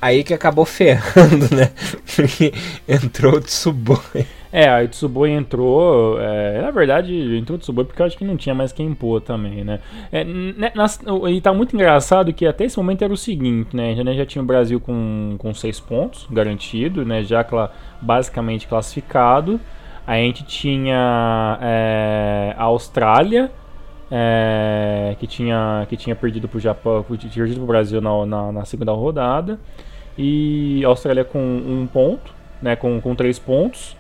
Aí que acabou ferrando, [LAUGHS] né? Porque entrou o Tsuboi. É, a Tsuboi entrou. É, na verdade, entrou Tsuboi porque eu acho que não tinha mais quem pôr também, né? É, né, nas, e tá muito engraçado que até esse momento era o seguinte, né? Já, né, já tinha o Brasil com, com seis pontos garantido, né? Já cla, basicamente classificado. A gente tinha é, a Austrália. É, que, tinha, que tinha perdido para o Japão, tinha perdido para o Brasil na, na, na segunda rodada e Austrália com um ponto, né, com, com três pontos,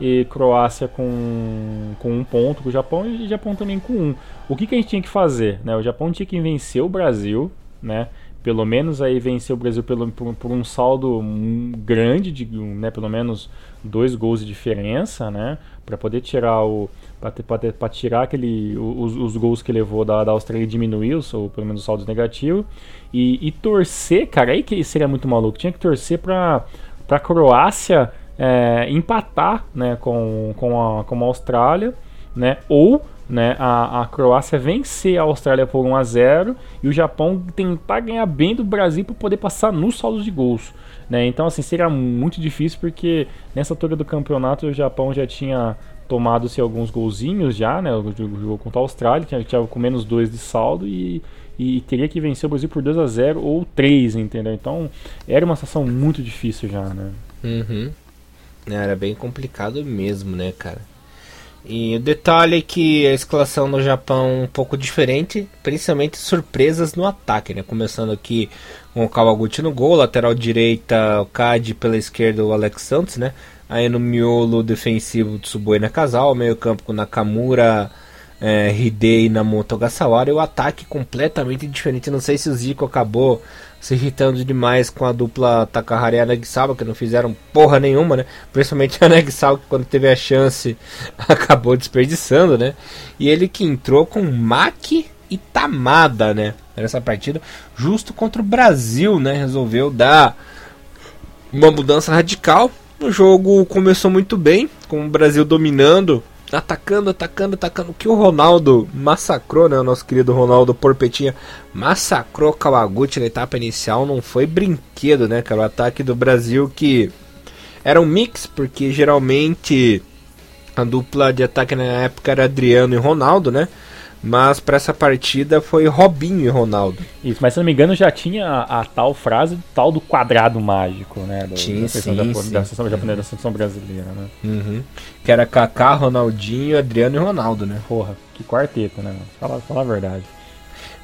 e Croácia com, com um ponto com o Japão e o Japão também com um. O que, que a gente tinha que fazer? Né? O Japão tinha que vencer o Brasil, né? pelo menos aí vencer o Brasil pelo, por, por um saldo grande, de, né? pelo menos dois gols de diferença, né? para poder tirar o para tirar aquele os, os, gols que levou da, da Austrália e diminuir, ou pelo menos o saldo negativo e, e, torcer, cara, aí que seria muito maluco. Tinha que torcer para a Croácia é, empatar né, com, com, a, com a Austrália, né, ou né, a, a Croácia vencer a Austrália por 1 a 0 e o Japão tentar ganhar bem do Brasil para poder passar nos saldos de gols. Né? Então, assim, seria muito difícil porque nessa altura do campeonato o Japão já tinha tomado-se alguns golzinhos já, né? Jogo contra a Austrália, que tinha com menos 2 de saldo e, e teria que vencer o Brasil por 2 a 0 ou 3, entendeu? Então era uma situação muito difícil já, né? Uhum. Era bem complicado mesmo, né, cara? E o detalhe é que a escalação no Japão um pouco diferente, principalmente surpresas no ataque, né? Começando aqui com o Kawaguchi no gol, lateral direita o Kadi pela esquerda o Alex Santos, né? Aí no miolo defensivo Tsuboi Nakazal, meio campo com Nakamura, é, Hidei, Namoto Ogasawara e o ataque completamente diferente. Não sei se o Zico acabou se irritando demais com a dupla Takahari e Anagisawa, que não fizeram porra nenhuma, né? Principalmente [LAUGHS] a Anagisawa, que quando teve a chance [LAUGHS] acabou desperdiçando, né? E ele que entrou com Maki e Tamada, né? Nessa partida, justo contra o Brasil, né? Resolveu dar uma mudança radical. O jogo começou muito bem, com o Brasil dominando atacando, atacando, atacando. Que o Ronaldo massacrou, né? O nosso querido Ronaldo Porpetinha massacrou Kawaguchi na etapa inicial. Não foi brinquedo, né, cara? O ataque do Brasil que era um mix, porque geralmente a dupla de ataque na época era Adriano e Ronaldo, né? Mas para essa partida foi Robinho e Ronaldo. Isso, mas se não me engano já tinha a, a tal frase tal do quadrado mágico, né? Do, tinha, da seleção japonesa da seleção brasileira, né? Uhum. Que era Kaká, Ronaldinho, Adriano e Ronaldo, né? Porra, que quarteto, né? Fala, fala a verdade.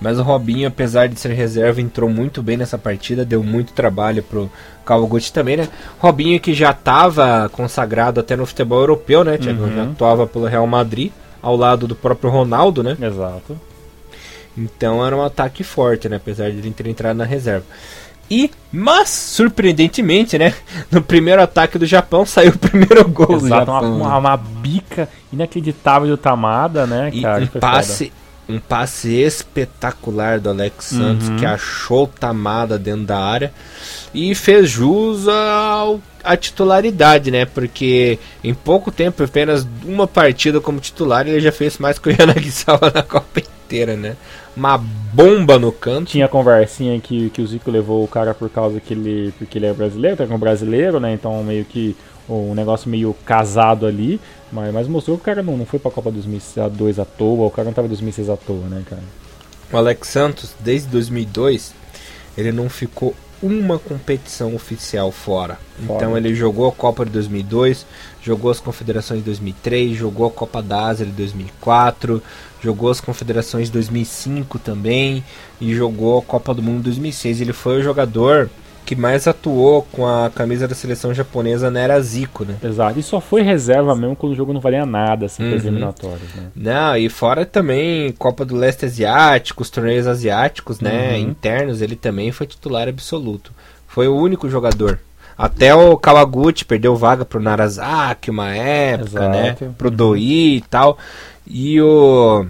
Mas o Robinho, apesar de ser reserva, entrou muito bem nessa partida, deu muito trabalho pro Kawaguchi também, né? Robinho que já estava consagrado até no futebol europeu, né? Uhum. Já atuava pelo Real Madrid ao lado do próprio Ronaldo, né? Exato. Então era um ataque forte, né? Apesar de ele ter entrado na reserva. E, mas, surpreendentemente, né? No primeiro ataque do Japão saiu o primeiro gol Exato, do Japão. Uma, uma, bica inacreditável do Tamada, né, cara? E um passe, um passe espetacular do Alex Santos, uhum. que achou Tamada dentro da área e fez jus ao a titularidade, né? Porque em pouco tempo, apenas uma partida como titular, ele já fez mais que o [LAUGHS] Yanagisawa na Copa inteira, né? Uma bomba no canto. Tinha conversinha que, que o Zico levou o cara por causa que ele, porque ele é brasileiro, tá com brasileiro, né? Então meio que um negócio meio casado ali, mas, mas mostrou que o cara não, não foi pra Copa 2002 à toa, o cara não tava em 2006 à toa, né, cara? O Alex Santos, desde 2002, ele não ficou uma competição oficial fora. fora. Então ele jogou a Copa de 2002, jogou as Confederações de 2003, jogou a Copa da Ásia de 2004, jogou as Confederações de 2005 também e jogou a Copa do Mundo de 2006. Ele foi o jogador que mais atuou com a camisa da seleção japonesa na era Zico, né? Exato, e só foi reserva mesmo quando o jogo não valia nada, assim, uhum. eliminatórios, né? Não, e fora também Copa do Leste Asiático, os torneios asiáticos, né, uhum. internos, ele também foi titular absoluto. Foi o único jogador. Até o Kawaguchi perdeu vaga pro Narazaki uma época, né? Exato. né? Pro uhum. Doi e tal. E o,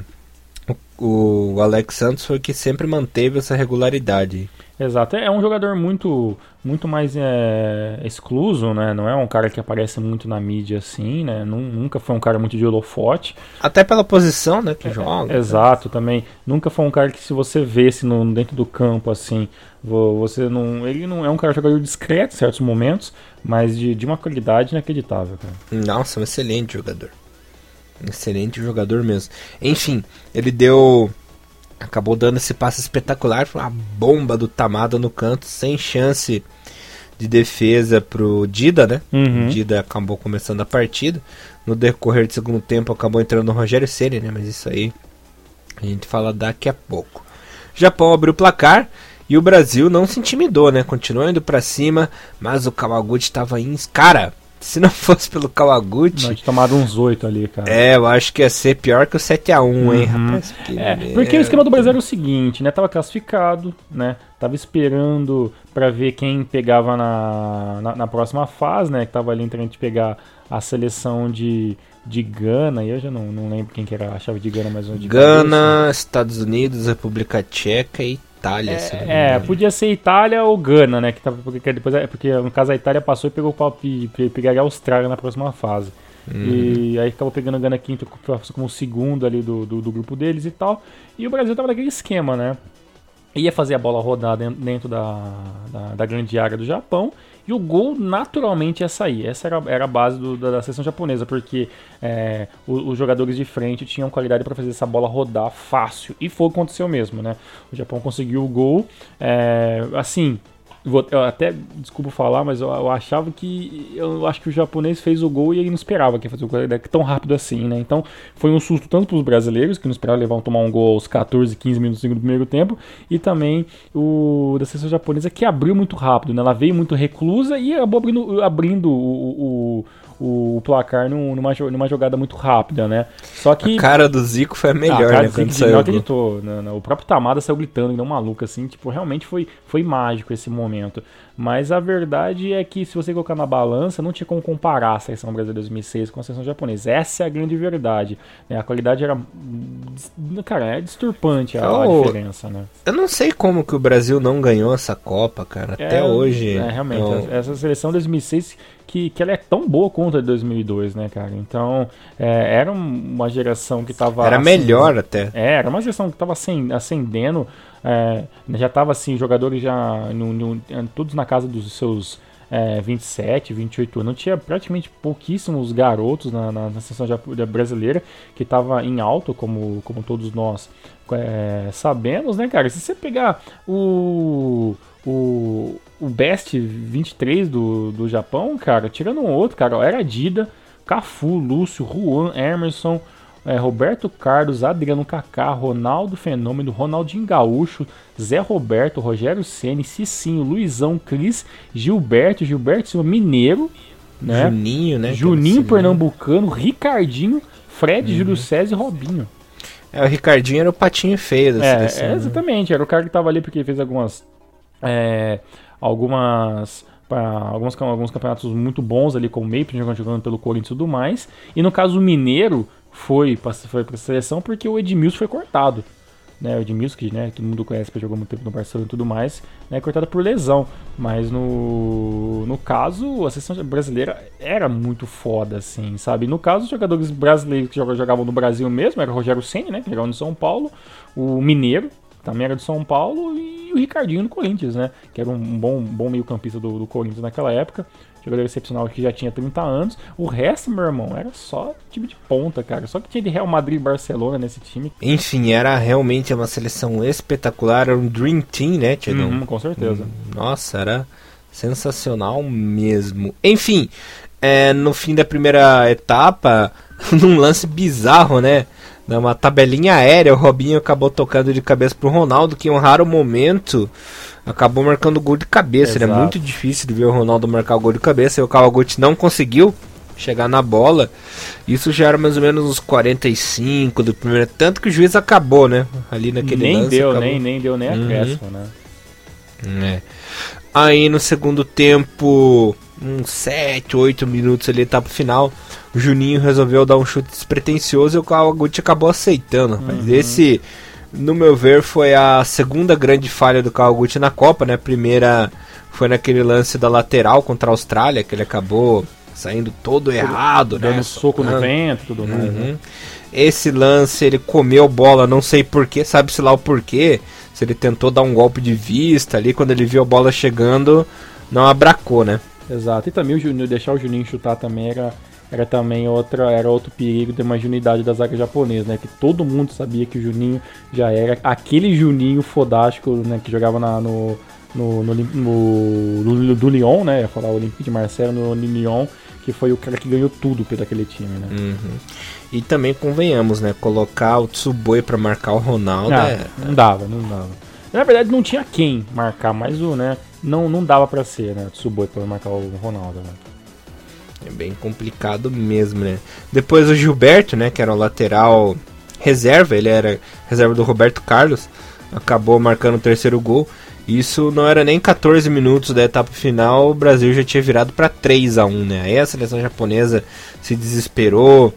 o, o Alex Santos foi que sempre manteve essa regularidade. Exato, é um jogador muito muito mais é, excluso, né? Não é um cara que aparece muito na mídia assim, né? Nunca foi um cara muito de holofote. Até pela posição, né, que é, joga. Exato, né? também. Nunca foi um cara que se você vesse no, dentro do campo assim, você não, ele não é um cara jogador discreto em certos momentos, mas de, de uma qualidade inacreditável, cara. Nossa, um excelente jogador. Excelente jogador mesmo. Enfim, ele deu acabou dando esse passe espetacular, uma bomba do Tamada no canto, sem chance de defesa pro Dida, né? Uhum. O Dida acabou começando a partida. No decorrer do segundo tempo acabou entrando o Rogério Ceni, né? Mas isso aí a gente fala daqui a pouco. Japão abriu o placar e o Brasil não se intimidou, né? Continuou indo para cima, mas o Kawaguchi estava em cara. [LAUGHS] Se não fosse pelo Kawaguchi. Nós tomado uns 8 ali, cara. É, eu acho que ia ser pior que o 7x1, uhum. hein, rapaz? É, porque o esquema do Brasil era o seguinte, né? Tava classificado, né? Tava esperando para ver quem pegava na, na, na, próxima fase, né? Que tava ali gente pegar a seleção de, de Gana, e eu já não, não lembro quem que era a chave de Gana, mas de Gana. Estados Unidos, República Tcheca e Itália. É, é podia ser Itália ou Gana, né? Que tava, porque, depois, é, porque no caso a Itália passou e pegou pegaria a Austrália na próxima fase. Uhum. E aí acabou pegando Gana quinto como segundo ali do, do, do, grupo deles e tal. E o Brasil tava naquele esquema, né? ia fazer a bola rodar dentro da, da, da, grande área do Japão e o gol naturalmente ia sair. Essa era, era a base do, da, da seleção japonesa, porque é, os, os, jogadores de frente tinham qualidade para fazer essa bola rodar fácil. E foi o que aconteceu mesmo, né? O Japão conseguiu o gol, é, assim, Vou, eu até, desculpa falar, mas eu, eu, achava que. Eu acho que o japonês fez o gol e ele não esperava que ia fazer o gol tão rápido assim, né? Então foi um susto tanto para os brasileiros, que não esperavam levar tomar um gol aos 14, 15 minutos do primeiro tempo, e também o da seleção japonesa que abriu muito rápido, né? Ela veio muito reclusa e acabou abrindo, abrindo o, o o, placar num, numa, numa jogada muito rápida, né? Só que. A cara do Zico foi a melhor, a cara né? Do Zico, não acreditou. Não, não. O próprio Tamada saiu gritando, não maluco, assim. Tipo, realmente foi, foi mágico esse momento. Mas a verdade é que se você colocar na balança, não tinha como comparar a seleção brasileira 2006 com a seleção japonesa. Essa é a grande verdade. Né? A qualidade era. Cara, é disturpante a, a, diferença, né? Eu não sei como que o Brasil não ganhou essa Copa, cara. Até é, hoje. É, realmente. Eu... Essa seleção 2006 que, que ela é tão boa quanto a de 2002, né, cara? Então, é, era uma geração que tava. Era assim, melhor até. É, era uma geração que tava ascendendo. É, já tava assim, jogadores já no, no, todos na casa dos seus é, 27, 28 anos. Tinha praticamente pouquíssimos garotos na, na, na seleção brasileira que estava em alto, como, como todos nós é, sabemos, né, cara? Se você pegar o, o, o Best 23 do, do Japão, cara, tirando um outro, cara, era Dida, Cafu, Lúcio, Juan, Emerson, é, Roberto Carlos, Adriano Kaká, Ronaldo Fenômeno, Ronaldinho Gaúcho, Zé Roberto, Rogério Ceni, Cicinho, Luizão, Cris, Gilberto, Gilberto Silva, Mineiro, né? Juninho, né? Juninho Pernambucano, Ricardinho, Fred, uhum. Júlio César e Robinho. É, o Ricardinho era o patinho feio da é, seleção. É, né? exatamente, era o cara que tava ali porque fez algumas é, algumas alguns, alguns campeonatos muito bons ali, como o Maple, jogando pelo Corinthians e tudo mais. E no caso o Mineiro foi para foi a seleção porque o Edmilson foi cortado. Né, o Edmilson, que né, todo mundo conhece, porque jogou muito tempo no Barcelona e tudo mais, né, cortado por lesão. Mas no, no caso, a seleção brasileira era muito foda, assim, sabe? No caso, os jogadores brasileiros que jogavam no Brasil mesmo, era o Rogério Senna, né, que jogava no São Paulo, o Mineiro, também era do São Paulo, e o Ricardinho no Corinthians, né? Que era um bom, bom meio-campista do, do Corinthians naquela época. Jogador excepcional que já tinha 30 anos. O resto, meu irmão, era só time de ponta, cara. Só que tinha de Real Madrid e Barcelona nesse time. Enfim, era realmente uma seleção espetacular. Era um Dream Team, né, Tiagão? Uhum, com certeza. Hum, nossa, era sensacional mesmo. Enfim, é, no fim da primeira etapa, [LAUGHS] num lance bizarro, né? Numa tabelinha aérea, o Robinho acabou tocando de cabeça pro Ronaldo, que em um raro momento acabou marcando gol de cabeça. Era muito difícil de ver o Ronaldo marcar o gol de cabeça e o Kawaguchi não conseguiu chegar na bola. Isso já era mais ou menos uns 45 do primeiro. Tanto que o juiz acabou, né? Ali naquele nem lance. Deu, acabou. nem, nem deu nem uhum. acréscimo, né? É. Aí no segundo tempo, uns 7, 8 minutos ali, etapa final, o Juninho resolveu dar um chute despretensioso e o Kawaguchi acabou aceitando. Uhum. Esse, no meu ver, foi a segunda grande falha do Kawaguchi na Copa, né? A primeira foi naquele lance da lateral contra a Austrália, que ele acabou saindo todo errado, dando né? soco no vento, tudo mais. Uhum. Né? Esse lance ele comeu bola, não sei porquê, sabe-se lá o porquê. Se ele tentou dar um golpe de vista ali, quando ele viu a bola chegando, não abracou, né? Exato. E também o Juninho, deixar o Juninho chutar também era era também outra, era outro perigo de uma unidade da zaga japonesa, né? Que todo mundo sabia que o Juninho já era aquele Juninho fodástico, né? Que jogava na, no, no, no, no, no, do Lyon, né? Ia falar o Olympique de Marseille no Lyon, que foi o cara que ganhou tudo pelo aquele time, né? Uhum. E também convenhamos, né? Colocar o Tsuboi para marcar o Ronaldo. Ah, é... Não dava, não dava. Na verdade, não tinha quem marcar, mas o, né? Não, não dava para ser, né? Tsuboi para marcar o Ronaldo, né? É bem complicado mesmo, né? Depois o Gilberto, né, que era o lateral reserva, ele era reserva do Roberto Carlos, acabou marcando o terceiro gol. Isso não era nem 14 minutos da etapa final, o Brasil já tinha virado para 3 a 1, né? Aí a seleção japonesa se desesperou,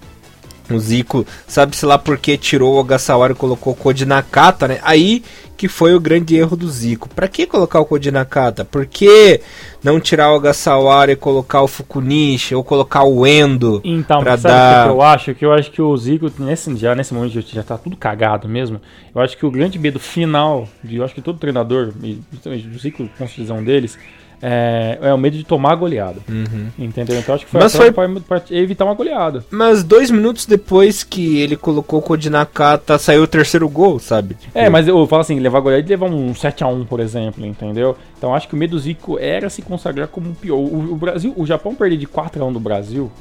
O Zico, sabe-se lá porque tirou o Ogasawara e colocou o Code Nakata, né? Aí que foi o grande erro do Zico. Para que colocar o Code Nakata? Por que não tirar o Ogasawara e colocar o Fukunishi ou colocar o Endo? Então, pra sabe dar... o que eu acho? Que eu acho que o Zico, nesse, já nesse momento já tá tudo cagado mesmo. Eu acho que o grande medo final, de, eu acho que todo treinador, e principalmente o Zico, com a deles, é, é o medo de tomar a goleada. Uhum. Entendeu? Então acho que foi, Mas foi... Pra, pra, evitar uma goleada. Mas dois minutos depois que ele colocou o Kodinakata, saiu o terceiro gol, sabe? Tipo... É, mas eu falo assim, levar a goleada e levar um 7x1, por exemplo, entendeu? Então acho que o medo do Zico era se consagrar como o pior. O, o Brasil, o Japão perder de 4x1 do Brasil,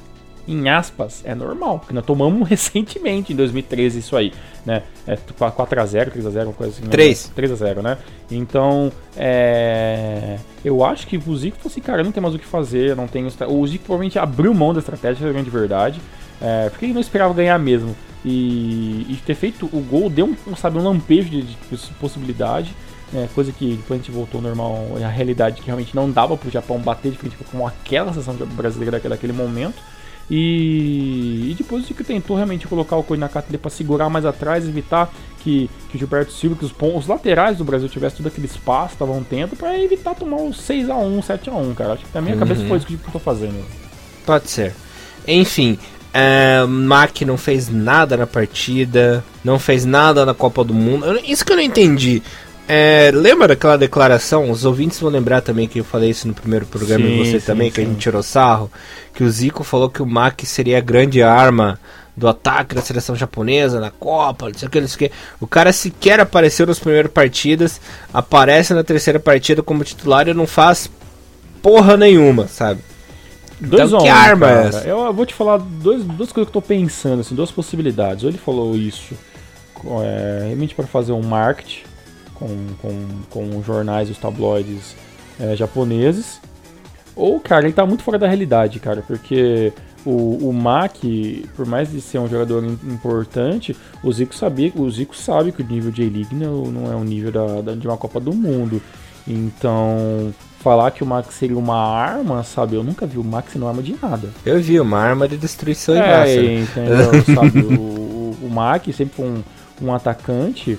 em aspas, é normal, porque nós tomamos [LAUGHS] recentemente, em 2013, isso aí, né? É 4x0, 3x0, uma coisa assim. 3. Né? 3x0, né? Então, é... eu acho que o Zico falou assim, cara, não tem mais o que fazer, não tem... O Zico provavelmente abriu mão da estratégia, de verdade, é... porque ele não esperava ganhar mesmo. E... e, ter feito o gol deu um, sabe, um lampejo de, de possibilidade, é, coisa que depois a gente voltou ao normal, a realidade que realmente não dava pro Japão bater de frente com aquela seleção brasileira daquele momento. E, e depois o que tentou realmente colocar o Koinakata ali para segurar mais atrás, evitar que, que o Gilberto Silva, que os, os laterais do Brasil tivessem todo aquele espaço, estavam tendo, para evitar tomar o 6x1, 7x1, cara. Acho que na minha uhum. cabeça foi isso que eu tô fazendo. Pode ser. Enfim, Uh, Mac não fez nada na partida, não fez nada na Copa do Mundo. Isso que eu não entendi. É, lembra daquela declaração? Os ouvintes vão lembrar também que eu falei isso no primeiro programa sim, e você sim, também, sim. que a gente tirou sarro. Que o Zico falou que o Mac seria a grande arma do ataque da seleção japonesa na Copa, não sei o que, não sei o que. O cara sequer apareceu nas primeiras partidas, aparece na terceira partida como titular e não faz porra nenhuma, sabe? Dois então, que arma cara. é essa? Eu vou te falar dois, duas coisas que eu tô pensando, assim, duas possibilidades. Ou ele falou isso é, realmente para fazer um marketing com, com, com os jornais, os tabloides é, japoneses. Ou, cara, ele tá muito fora da realidade, cara, porque o, o Mac, por mais de ser um jogador importante, o Zico, sabia, o Zico sabe que o nível de A-League não, não é o nível da, da, de uma Copa do Mundo. Então, falar que o Max seria uma arma, sabe? Eu nunca vi o Max sendo arma de nada. Eu vi uma arma de destruição é, em massa. Entendeu? sabe? O, o, o Mac sempre foi um, um atacante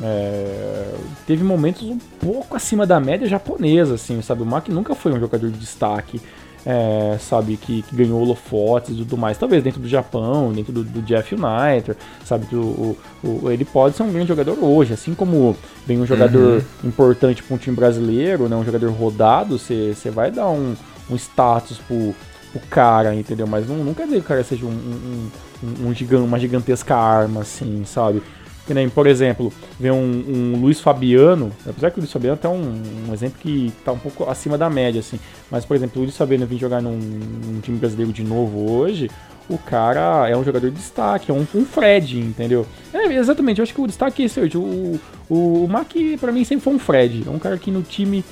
é, teve momentos um pouco acima da média japonesa, assim, sabe? O Maki nunca foi um jogador de destaque, é, sabe? Que, que, ganhou holofotes e tudo mais. Talvez dentro do Japão, dentro do, do Jeff United, sabe? Que o, o, ele pode ser um grande jogador hoje, assim como vem um jogador uhum. importante para um time brasileiro, né? Um jogador rodado, você vai dar um, um status pro, pro cara, entendeu? Mas não, não quer dizer que o cara seja um, um, um, um gigante, uma gigantesca arma, assim, sabe? Que nem, por exemplo, ver um, um Luiz Fabiano, apesar que o Luiz Fabiano é um, um, exemplo que está um pouco acima da média, assim. Mas, por exemplo, o Luiz Fabiano vir jogar num, num, time brasileiro de novo hoje, o cara é um jogador de destaque, é um, um Fred, entendeu? É, exatamente, eu acho que o destaque é esse hoje. O, o, o Mac, pra mim, sempre foi um Fred. É um cara que no time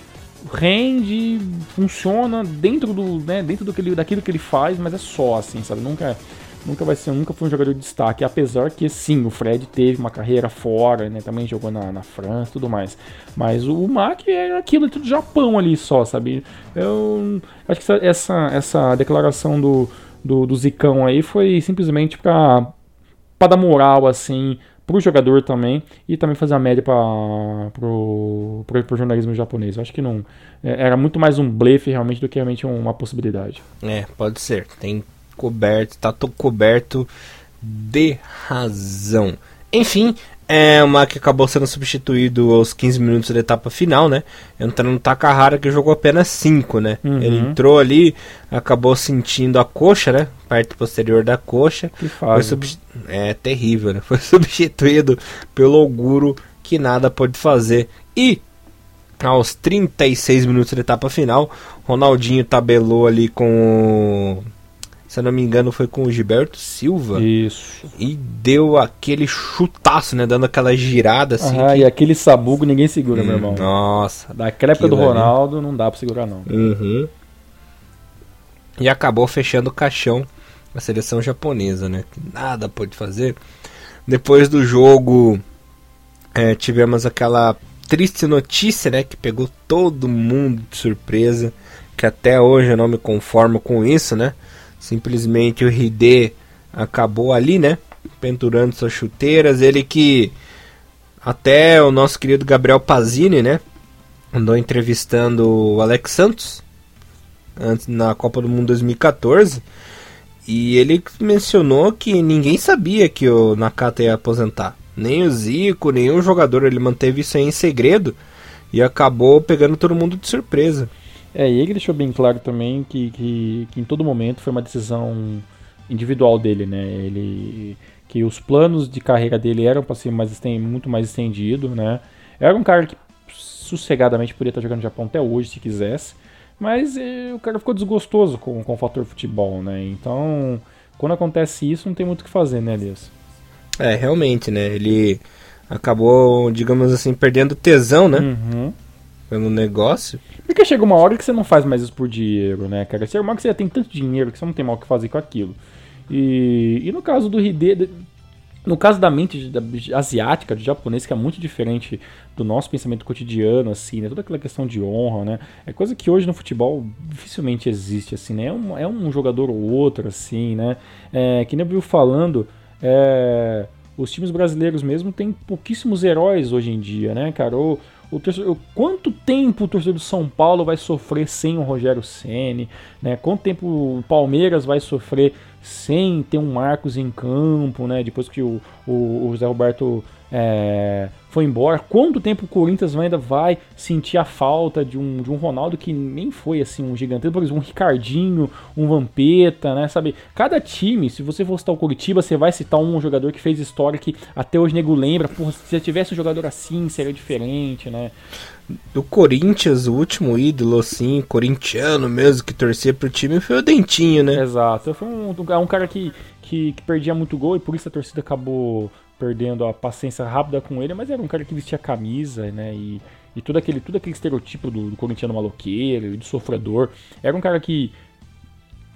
rende, funciona dentro do, né, dentro do que ele, daquilo que ele faz, mas é só, assim, sabe? Nunca é nunca vai ser, nunca foi um jogador de destaque, apesar que sim, o Fred teve uma carreira fora, né, também jogou na, na França, tudo mais. Mas o, o Mac é aquilo dentro do Japão ali só, sabe? Eu acho que essa, essa, declaração do, do, do Zicão aí foi simplesmente para para dar moral assim pro jogador também e também fazer a média para pro, jornalismo japonês. Eu acho que não é, era muito mais um blefe realmente do que realmente uma possibilidade. É, pode ser. Tem coberto, tá todo coberto de razão. Enfim, é uma que acabou sendo substituído aos 15 minutos da etapa final, né? Entrando no Takahara que jogou apenas 5, né? Uhum. Ele entrou ali, acabou sentindo a coxa, né? Parte posterior da coxa. Que fase. É terrível, né? [LAUGHS] Foi substituído pelo Oguro que nada pode fazer. E aos 36 minutos da etapa final, Ronaldinho tabelou ali com se eu não me engano, foi com o Gilberto Silva. Isso. E deu aquele chutaço, né? Dando aquela girada assim. Ah, que... e aquele sabugo ninguém segura, hum, meu irmão. Nossa. Daquela época do Ronaldo ali. não dá pra segurar, não. Uhum. E acabou fechando o caixão a seleção japonesa, né? Nada pôde fazer. Depois do jogo, é, tivemos aquela triste notícia, né? Que pegou todo mundo de surpresa. Que até hoje eu não me conformo com isso, né? Simplesmente o RD acabou ali, né? Penturando suas chuteiras. Ele que até o nosso querido Gabriel Pazini, né? Andou entrevistando o Alex Santos antes na Copa do Mundo 2014. E ele mencionou que ninguém sabia que o Nakata ia aposentar. Nem o Zico, nenhum jogador. Ele manteve isso aí em segredo e acabou pegando todo mundo de surpresa. É, e ele deixou bem claro também que, que, que em todo momento foi uma decisão individual dele, né? Ele que os planos de carreira dele eram para ser mais muito mais estendido, né? Era um cara que sossegadamente poderia estar jogando no Japão até hoje se quisesse, mas eh, o cara ficou desgostoso com, com o fator futebol, né? Então, quando acontece isso, não tem muito o que fazer, né, Elias? É, realmente, né? Ele acabou, digamos assim, perdendo tesão, né? Uhum. Pelo negócio. Porque chega uma hora que você não faz mais isso por dinheiro, né, cara? Chega uma hora que você já tem tanto dinheiro que você não tem mal o que fazer com aquilo. E, e no caso do Hide, no caso da mente asiática, do japonês, que é muito diferente do nosso pensamento cotidiano, assim, né? Toda aquela questão de honra, né? É coisa que hoje no futebol dificilmente existe, assim, né? É um, é um jogador ou outro, assim, né? É, que nem eu vi falando, é, os times brasileiros mesmo têm pouquíssimos heróis hoje em dia, né, cara? O, o torcedor, quanto tempo o torcedor do São Paulo vai sofrer sem o Rogério Ceni, né? Quanto tempo o Palmeiras vai sofrer sem ter um Marcos em campo, né? Depois que o, o, o José Roberto é, foi embora. Quanto tempo o Corinthians ainda vai sentir a falta de um, de um Ronaldo que nem foi assim um gigantesco, por exemplo, um Ricardinho, um Vampeta, né? Sabe? Cada time, se você for citar o Curitiba, você vai citar um jogador que fez história que até hoje nego lembra. Porra, se tivesse um jogador assim, seria diferente, né? Do Corinthians, o último ídolo, assim, corintiano mesmo, que torcia pro time, foi o Dentinho, né? Exato. Foi um, um cara que, que, que perdia muito gol e por isso a torcida acabou perdendo a paciência rápida com ele, mas era um cara que vestia camisa, né? E, e todo, aquele, todo aquele estereotipo do, do corintiano maloqueiro e do sofredor. Era um cara que,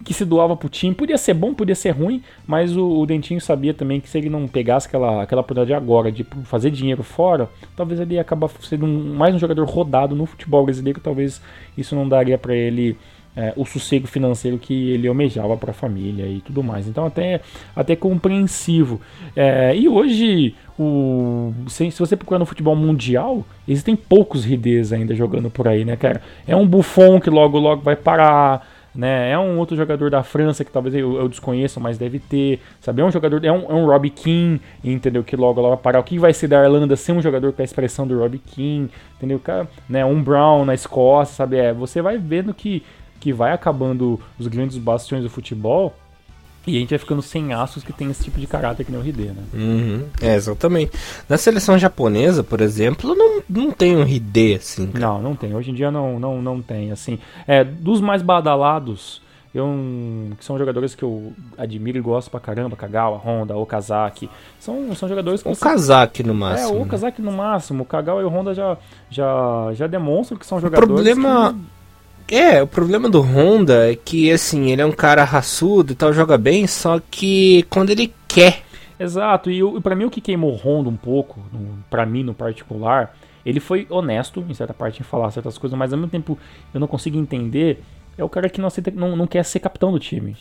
que se doava pro time. Podia ser bom, podia ser ruim, mas o, o, Dentinho sabia também que se ele não pegasse aquela, aquela oportunidade agora de fazer dinheiro fora, talvez ele ia acabar sendo um, mais um jogador rodado no futebol brasileiro. Talvez isso não daria para ele é, o sossego financeiro que ele almejava para a família e tudo mais. Então até até compreensivo. É, e hoje o, se, se, você procurar no futebol mundial, existem poucos Ridês ainda jogando por aí, né, cara? É um Buffon que logo logo vai parar. Né? É um outro jogador da França que talvez eu, eu desconheça, mas deve ter. Sabe? É um jogador. É um, é um Robbie King, entendeu? Que logo logo vai parar. O que vai ser da Irlanda ser um jogador com a expressão do Robbie King, entendeu? Cara, né? Um Brown na Escócia, sabe? É, você vai vendo que que vai acabando os grandes bastiões do futebol e a gente vai ficando sem aços que tem esse tipo de caráter que nem o Hide, né? Uhum. É, exatamente. Na seleção japonesa, por exemplo, não, não tem um Hide assim. Cara. Não, não tem. Hoje em dia não, não, não tem. Assim, é, dos mais badalados, eu, que são jogadores que eu admiro e gosto pra caramba, Kagawa, Honda, Okazaki. São, são jogadores que. O Kazaki no máximo. É, o? Okazaki no máximo. O Kagawa e o Honda já, já, já demonstram que são jogadores. O problema. Que é, o problema do Honda é que, assim, ele é um cara raçudo e tal, joga bem, só que quando ele quer. Exato, e, e para mim o que queimou o Honda um pouco, para mim no particular, ele foi honesto em certa parte em falar certas coisas, mas ao mesmo tempo eu não consigo entender, é o cara que não, aceita, não, não quer ser capitão do time.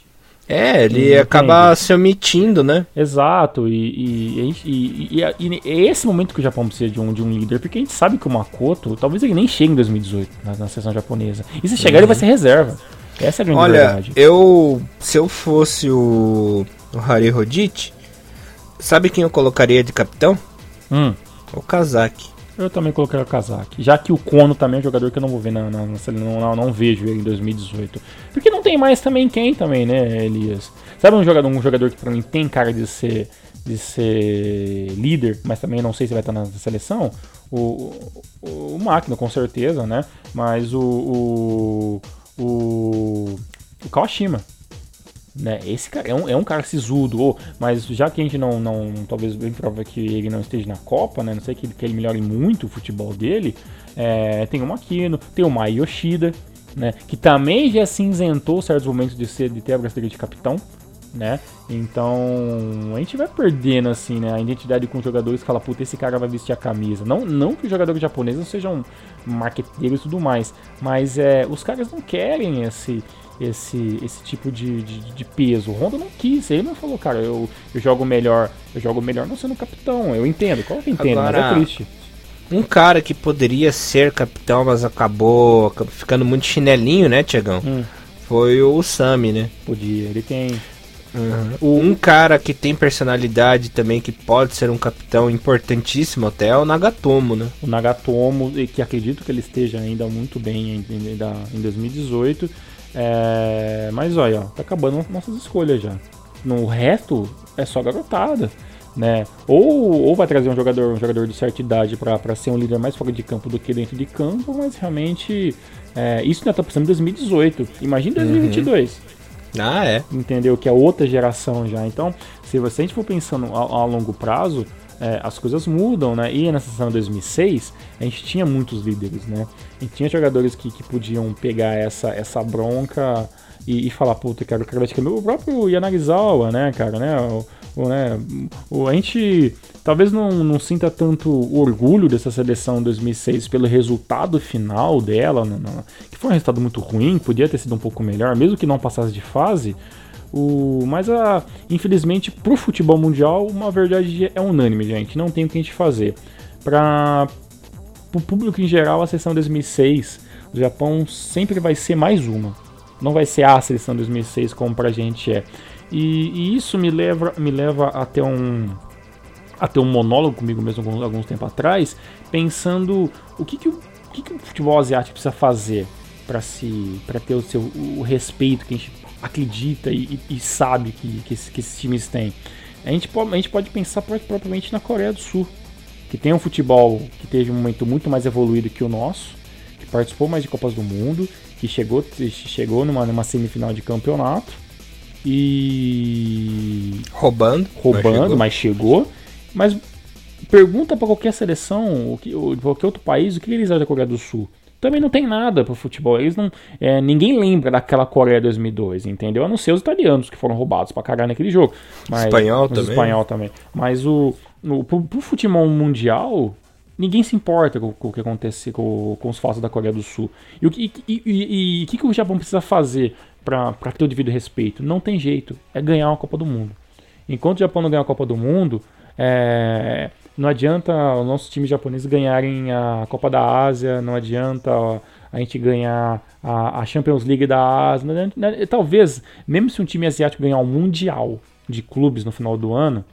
É, ele acaba se omitindo, né? Exato, e, e, e, e, é esse momento que o Japão precisa de um, de um líder, porque a gente sabe que o Makoto, talvez ele nem chegue em 2018 na, na seleção japonesa. E se chegar, uhum. ele vai ser reserva. Essa é a grande Olha, verdade. eu. Se eu fosse o, o Hari Rodite, sabe quem eu colocaria de capitão? Hum. O Kazaki. Eu também coloquei o Kazaki. Já que o Kono também é um jogador que eu não vou ver na, na, na não, não, não, vejo ele em 2018. Porque não tem mais também quem também, né, Elias? Sabe um jogador, um jogador que pra mim tem cara de ser, de ser líder, mas também não sei se vai estar na seleção? O, o, o Máquina, com certeza, né? Mas o, o, o, o Kawashima. Né? Esse cara é um, é um cara sisudo, mas já que a gente não, não talvez bem prova que ele não esteja na Copa, né? Não sei que, que ele melhore muito o futebol dele. É, tem o Makino, tem o Mai Yoshida, né? Que também já cinzentou certos momentos de ser de ter a bracelete de capitão. né? Então, a gente vai perdendo, assim, né? A identidade com os jogadores que fala, puta, esse cara vai vestir a camisa. Não, não que os jogadores japoneses não sejam marqueteiros e tudo mais, mas é, os caras não querem esse, esse, esse tipo de, de, de, peso. O Honda não quis, ele não falou, cara, eu, eu jogo melhor, eu jogo melhor não sendo capitão. Eu entendo, claro que eu entendo, Agora, mas é triste. Um cara que poderia ser capitão, mas acabou ficando muito chinelinho, né, Tiagão? Hum. Foi o Sami, né? Podia, ele tem Uhum. Um cara que tem personalidade também, que pode ser um capitão importantíssimo até, é o Nagatomo, né? O Nagatomo, e que acredito que ele esteja ainda muito bem em, em, em 2018. É... Mas olha, ó, tá acabando nossas escolhas já. No resto, é só garotada. Né? Ou, ou vai trazer um jogador, um jogador de certa idade para ser um líder mais fora de campo do que dentro de campo, mas realmente é, isso ainda tá pensando em 2018. Imagina 2022. Uhum. Ah, é. Entendeu? Que é outra geração já. Então, se você a gente for pensando a, a longo prazo, é, as coisas mudam, né? E na sessão 2006, a gente tinha muitos líderes, né? A gente tinha jogadores que, que podiam pegar essa, essa bronca e, e falar, puta, cara, eu quero o próprio Yanagisawa, né, cara, né? O, o, né? O, a gente talvez não, não sinta tanto orgulho dessa seleção 2006 pelo resultado final dela, no, no, que foi um resultado muito ruim, podia ter sido um pouco melhor, mesmo que não passasse de fase. O, mas a, infelizmente pro futebol mundial uma verdade é unânime, gente. Não tem o que a gente fazer. Para o público em geral, a seleção 2006 do Japão sempre vai ser mais uma. Não vai ser a seleção 2006 como pra gente é. E, e, isso me leva, me leva até um até um monólogo comigo mesmo alguns, alguns tempos atrás, pensando o que, que, o, o que, que o futebol asiático precisa fazer para se para ter o seu o respeito que a gente acredita e, e sabe que, que, que, esses times têm. A gente, pode, a gente pode pensar propriamente na Coreia do Sul, que tem um futebol que teve um momento muito mais evoluído que o nosso, que participou mais de Copas do Mundo, que chegou, chegou numa, numa semifinal de campeonato e. Roubando. Roubando, mas chegou. Mas, chegou. mas pergunta para qualquer seleção, ou qualquer outro país, o que eles acham da Coreia do Sul. Também não tem nada pro futebol. Eles não, é, ninguém lembra daquela Coreia 2002, entendeu? A não ser os italianos que foram roubados pra cagar naquele jogo. Mas, espanhol também. espanhol também. Mas o, o pro, pro futebol mundial, ninguém se importa com, com o que acontece com, com, os fatos da Coreia do Sul. E o que, e, que, que o Japão precisa fazer para ter o devido respeito. Não tem jeito, é ganhar uma Copa do Mundo. Enquanto o Japão não ganhar a Copa do Mundo, é, não adianta o nosso time japonês ganharem a Copa da Ásia, não adianta a gente ganhar a, Champions League da Ásia. Talvez, mesmo se um time asiático ganhar o um Mundial de clubes no final do ano,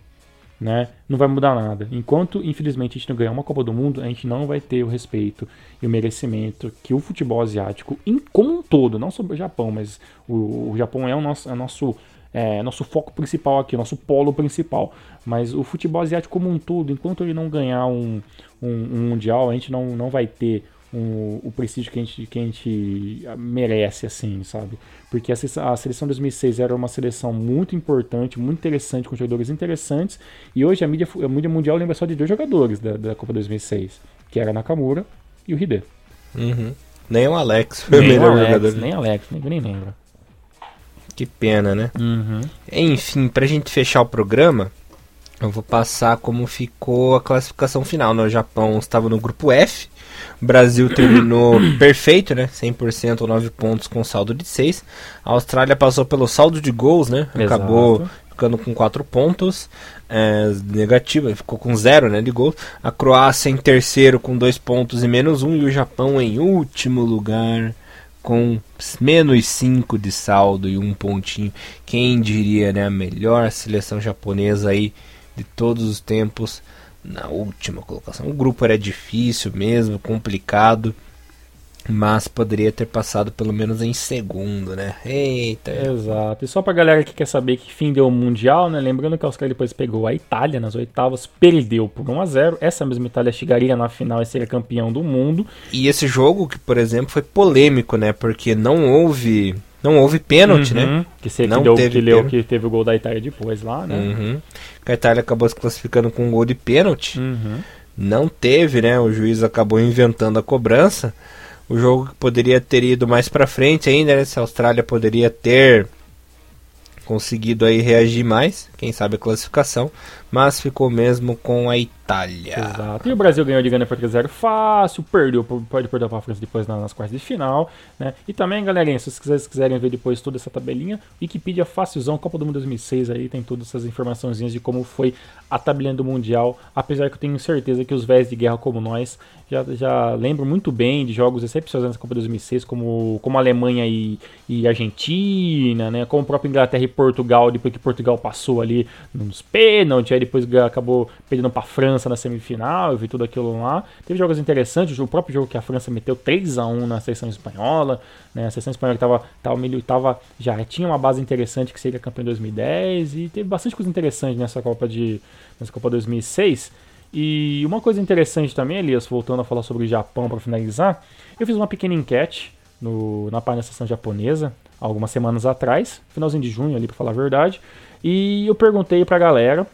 né, não vai mudar nada. Enquanto, infelizmente, a gente não ganhar uma Copa do Mundo, a gente não vai ter o respeito e o merecimento que o futebol asiático, em, como um todo, não só o Japão, mas o, o Japão é o nosso, é o nosso, é, nosso foco principal aqui, nosso polo principal. Mas o futebol asiático como um todo, enquanto ele não ganhar um, um, um Mundial, a gente não, não vai ter um, o prestígio que a, gente, que a gente merece, assim, sabe? Porque a, a seleção 2006 era uma seleção muito importante, muito interessante, com jogadores interessantes, e hoje a mídia, a mídia mundial lembra só de dois jogadores da, da Copa 2006, que era Nakamura e o Hide. Uhum. Nem o Alex foi nem o melhor Alex, jogador. Nem Alex, nem, nem lembra. Que pena, né? Uhum. Enfim, pra gente fechar o programa, eu vou passar como ficou a classificação final. No né? Japão estava no grupo F, Brasil [COUGHS] terminou perfeito, né? 100% 9 pontos com saldo de 6. A Austrália passou pelo saldo de gols, né? Exato. Acabou ficando com 4 pontos. É, negativa, ficou com 0 né, de gols. A Croácia em terceiro com 2 pontos e menos 1. Um, e o Japão em último lugar com menos 5 de saldo e um pontinho. Quem diria, né? A melhor seleção japonesa aí de todos os tempos na última colocação. O grupo era difícil mesmo, complicado, mas poderia ter passado pelo menos em segundo, né? Eita. Exato. E só pra galera que quer saber que fim deu o Mundial, né? Lembrando que a Austrália depois pegou a Itália nas oitavas, perdeu por 1 a 0 Essa mesma Itália chegaria na final e seria campeão do mundo. E esse jogo, que por exemplo, foi polêmico, né? Porque não houve não houve pênalti, né? uhum. né? Que, você, não que, deu, teve que, leu, que teve o gol da Itália depois lá, né? Uhum. A Itália acabou se classificando com um gol de pênalti. Uhum. Não teve, né? O juiz acabou inventando a cobrança. O jogo poderia ter ido mais para frente ainda, né? Se a Austrália poderia ter conseguido aí reagir mais, quem sabe a classificação, mas ficou mesmo com a Itália. Exato. E o Brasil ganhou de Gana por 3 0 fácil, perdeu, pode perder para a França depois nas quartas de final, né? E também, galerinha, se vocês quiserem ver depois toda essa tabelinha, Wikipedia Facilzão, Copa do Mundo 2006 aí, tem todas essas informaçõezinhas de como foi a tabelinha do Mundial, apesar que eu tenho certeza que os velhos de guerra como nós já, já lembram muito bem de jogos excepcionais na Copa 2006, como, como Alemanha e, e Argentina, né? Como o próprio Inglaterra e Portugal, depois que Portugal passou ali nos pênaltis, depois acabou perdendo para a França na semifinal, eu vi tudo aquilo lá. Teve jogos interessantes, o próprio jogo que a França meteu 3 a 1 na seleção espanhola, né? A seleção espanhola que tava, tava, tava, já tinha uma base interessante que seria campeão em 2010 e teve bastante coisa interessante nessa Copa de nessa Copa 2006. E uma coisa interessante também, Elias, voltando a falar sobre o Japão para finalizar, eu fiz uma pequena enquete no, na página da sessão japonesa, algumas semanas atrás, finalzinho de junho ali para falar a verdade, e eu perguntei para a galera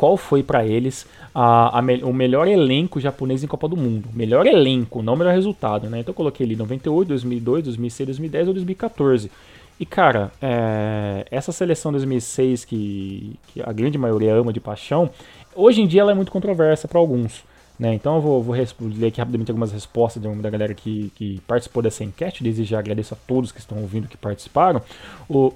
qual foi para eles a, a me, o melhor elenco japonês em Copa do Mundo. Melhor elenco, não melhor resultado, né? Então eu coloquei ali 98, 2002, 2006, 2010 ou 2014. E cara, é, essa seleção 2006 que, que a grande maioria ama de paixão, hoje em dia ela é muito controversa para alguns. Né? Então eu vou, vou aqui rapidamente algumas respostas de uma da galera que, que participou dessa enquete. Desde já agradeço a todos que estão ouvindo que participaram. O,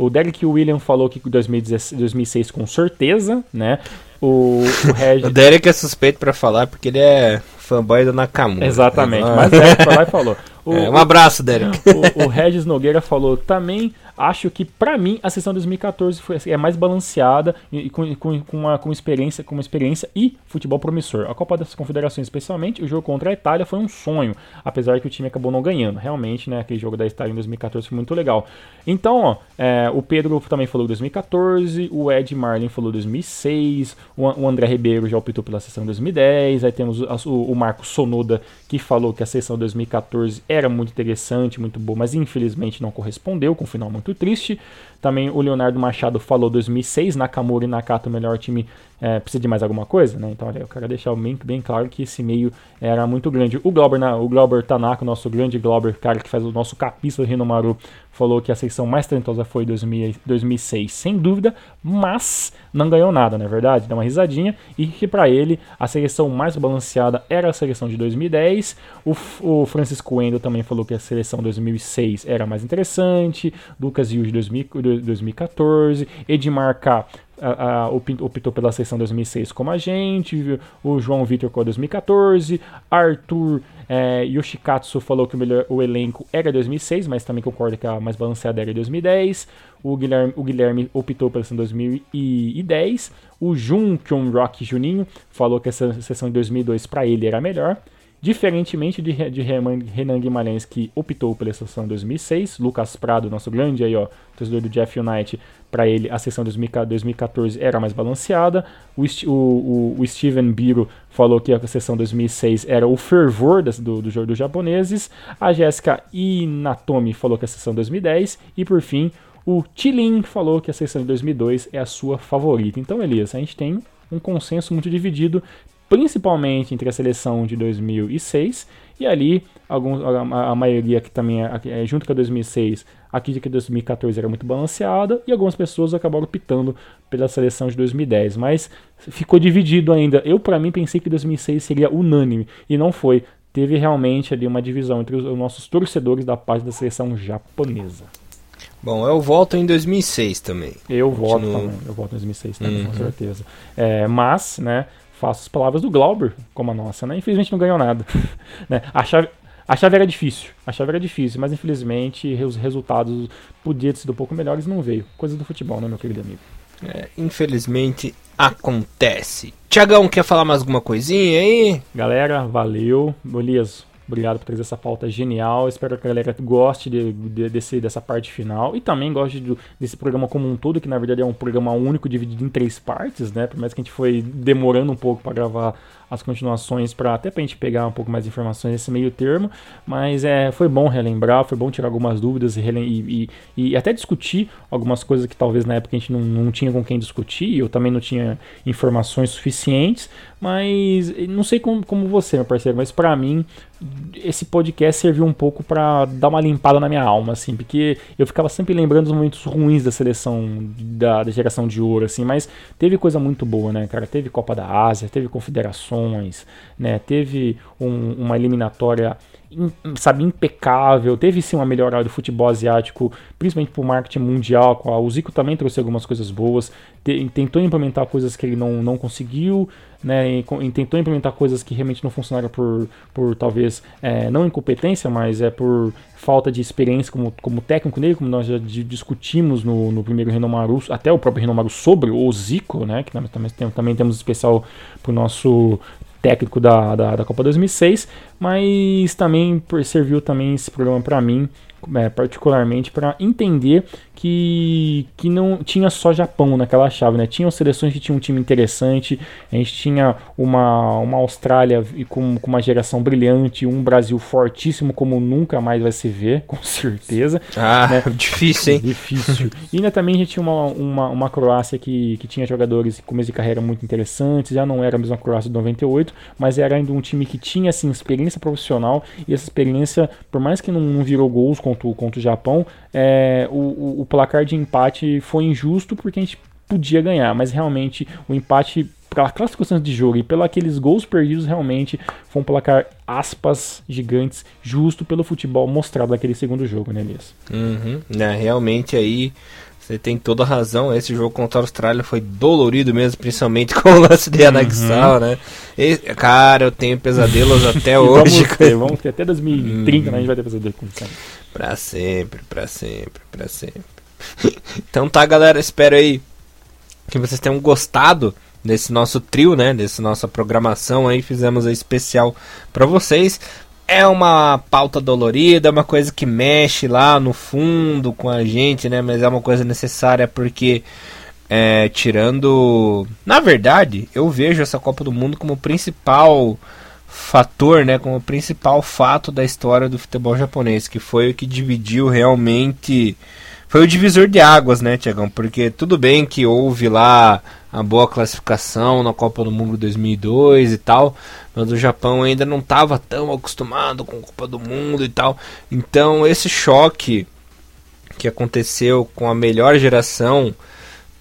o Derek William falou que 2016, 2006 com certeza, né? O, o, [LAUGHS] Regis... o Derek é suspeito para falar porque ele é fanboy do Nakamura. Exatamente, mas Derek foi lá e falou. [LAUGHS] O, é, um abraço, Derek. O, o, Regis Nogueira falou também. Acho que para mim a sessão 2014 foi, é mais balanceada e, com, com, uma, com, experiência, com uma experiência e futebol promissor. A Copa das Confederações, especialmente, o jogo contra a Itália foi um sonho, apesar que o time acabou não ganhando. Realmente, né, aquele jogo da Itália em 2014 foi muito legal. Então, ó, é, o Pedro também falou 2014, o Ed Marlin falou 2006, o, o André Ribeiro já optou pela sessão 2010, aí temos o, o Marco Sonoda que falou que a sessão 2014 era muito interessante, muito boa, mas infelizmente não correspondeu, com um final muito triste. Também o Leonardo Machado falou 2006, Nakamura e Nakata, o melhor time, é, precisa de mais alguma coisa, né? Então, eu quero deixar bem, bem claro que esse meio era muito grande. O Glauber, o Glauber Tanaka, nosso grande Glauber, cara que faz o nosso capista do Rinomaru, falou que a seleção mais talentosa foi 2000, 2006, sem dúvida, mas não ganhou nada, não é verdade? Dá uma risadinha e que para ele a seleção mais balanceada era a seleção de 2010. O, o Francisco Endo também falou que a seleção 2006 era mais interessante. Lucas Yuri 2014, Edmar K a, a, optou pela seleção 2006 como a gente, o João Vitor com a 2014, Arthur é, Yoshikatsu falou que o, melhor, o elenco era 2006, mas também concorda que a mais balanceada era 2010. O Guilherme, o Guilherme optou pela sessão 2010. O Jun Rock Juninho falou que essa sessão de 2002 para ele era melhor. Diferentemente de, de Renan Guimarães, que optou pela sessão 2006, Lucas Prado, nosso grande aí, ó, torcedor do Jeff United, para ele a sessão 2014 era mais balanceada. O, o, o, Steven Biro falou que a sessão 2006 era o fervor das, do, do jogo dos japoneses. A Jéssica Inatomi falou que a sessão 2010. E por fim, o Tilin falou que a sessão de 2002 é a sua favorita. Então, Elias, a gente tem um consenso muito dividido principalmente entre a seleção de 2006 e ali alguns, a, a maioria que também é, é, junto com a 2006 aqui que 2014 era muito balanceada e algumas pessoas acabaram optando pela seleção de 2010 mas ficou dividido ainda eu para mim pensei que 2006 seria unânime e não foi teve realmente ali uma divisão entre os, os nossos torcedores da parte da seleção japonesa Bom, eu voto em 2006 também. Eu Continuo... voto também. Eu voto em 2006 também, uhum. com certeza. É, mas, né, faço as palavras do Glauber como a nossa, né? Infelizmente não ganhou nada. [LAUGHS] né? A chave, a chave era difícil, a chave era difícil, mas infelizmente os resultados podiam ter sido um pouco melhores não veio. Coisa do futebol, né, meu querido amigo? É, infelizmente acontece. Tiagão, quer falar mais alguma coisinha aí? Galera, valeu. Elias, Obrigado por trazer essa pauta genial. Espero que a galera goste de, de, desse, dessa parte final. E também goste de, desse programa como um todo, que na verdade é um programa único dividido em três partes, né? Por mais que a gente foi demorando um pouco para gravar as continuações para até pra gente pegar um pouco mais de informações nesse meio termo, mas é, foi bom relembrar, foi bom tirar algumas dúvidas e, e, e, e até discutir algumas coisas que talvez na época a gente não, não tinha com quem discutir, eu também não tinha informações suficientes, mas não sei como, como você, meu parceiro, mas para mim esse podcast serviu um pouco para dar uma limpada na minha alma, assim, porque eu ficava sempre lembrando dos momentos ruins da seleção da, da, geração de ouro, assim, mas teve coisa muito boa, né, cara? Teve Copa da Ásia, teve Confederações, né? Teve um, uma eliminatória sabe, impecável. Teve sim uma melhora do futebol asiático, principalmente para o marketing mundial. O Zico também trouxe algumas coisas boas, tentou implementar coisas que ele não, não conseguiu, né, e, tentou implementar coisas que realmente não funcionaram por, por talvez, é, não incompetência, mas é por falta de experiência como, como técnico dele, como nós já discutimos no, no primeiro Renomaru, até o próprio Renomaru sobre o Zico, né, que também, também, também temos especial para o nosso técnico da, da, da Copa 2006, mas também serviu também esse programa para mim, é, particularmente para entender que, que não tinha só Japão naquela chave, né? Tinham seleções que tinham um time interessante, a gente tinha uma, uma Austrália com, com uma geração brilhante, um Brasil fortíssimo como nunca mais vai se ver, [LAUGHS] com certeza. Ah, né? [LAUGHS] difícil, hein? Difícil. E ainda também a gente tinha uma, uma, uma Croácia que, que tinha jogadores com começo de carreira muito interessantes, já não era a mesma Croácia de 98, mas era ainda um time que tinha assim, experiência profissional e essa experiência, por mais que não, não virou gols contra, contra o Japão, é, o, o placar de empate foi injusto porque a gente podia ganhar, mas realmente o empate pela classificação de jogo e pelos aqueles gols perdidos realmente foi um placar aspas gigantes justo pelo futebol mostrado naquele segundo jogo, né, Elias? Uhum, né, realmente aí você tem toda a razão. Esse jogo contra a Austrália foi dolorido mesmo, principalmente [LAUGHS] com o lance de Anaxal, uhum. né? E, cara, eu tenho pesadelos [LAUGHS] até hoje. Vamos ter, vamos ter até 2030, né? A gente vai ter pesadelo com isso. Pra sempre, pra sempre, pra sempre. Então tá, galera, espero aí que vocês tenham gostado desse nosso trio, né? Dessa nossa programação aí, fizemos a especial para vocês. É uma pauta dolorida, é uma coisa que mexe lá no fundo com a gente, né? Mas é uma coisa necessária porque é, tirando, na verdade, eu vejo essa Copa do Mundo como principal fator, né, como principal fato da história do futebol japonês, que foi o que dividiu realmente foi o divisor de águas, né, Tiagão? Porque tudo bem que houve lá a boa classificação na Copa do Mundo 2002 e tal, mas o Japão ainda não estava tão acostumado com a Copa do Mundo e tal. Então, esse choque que aconteceu com a melhor geração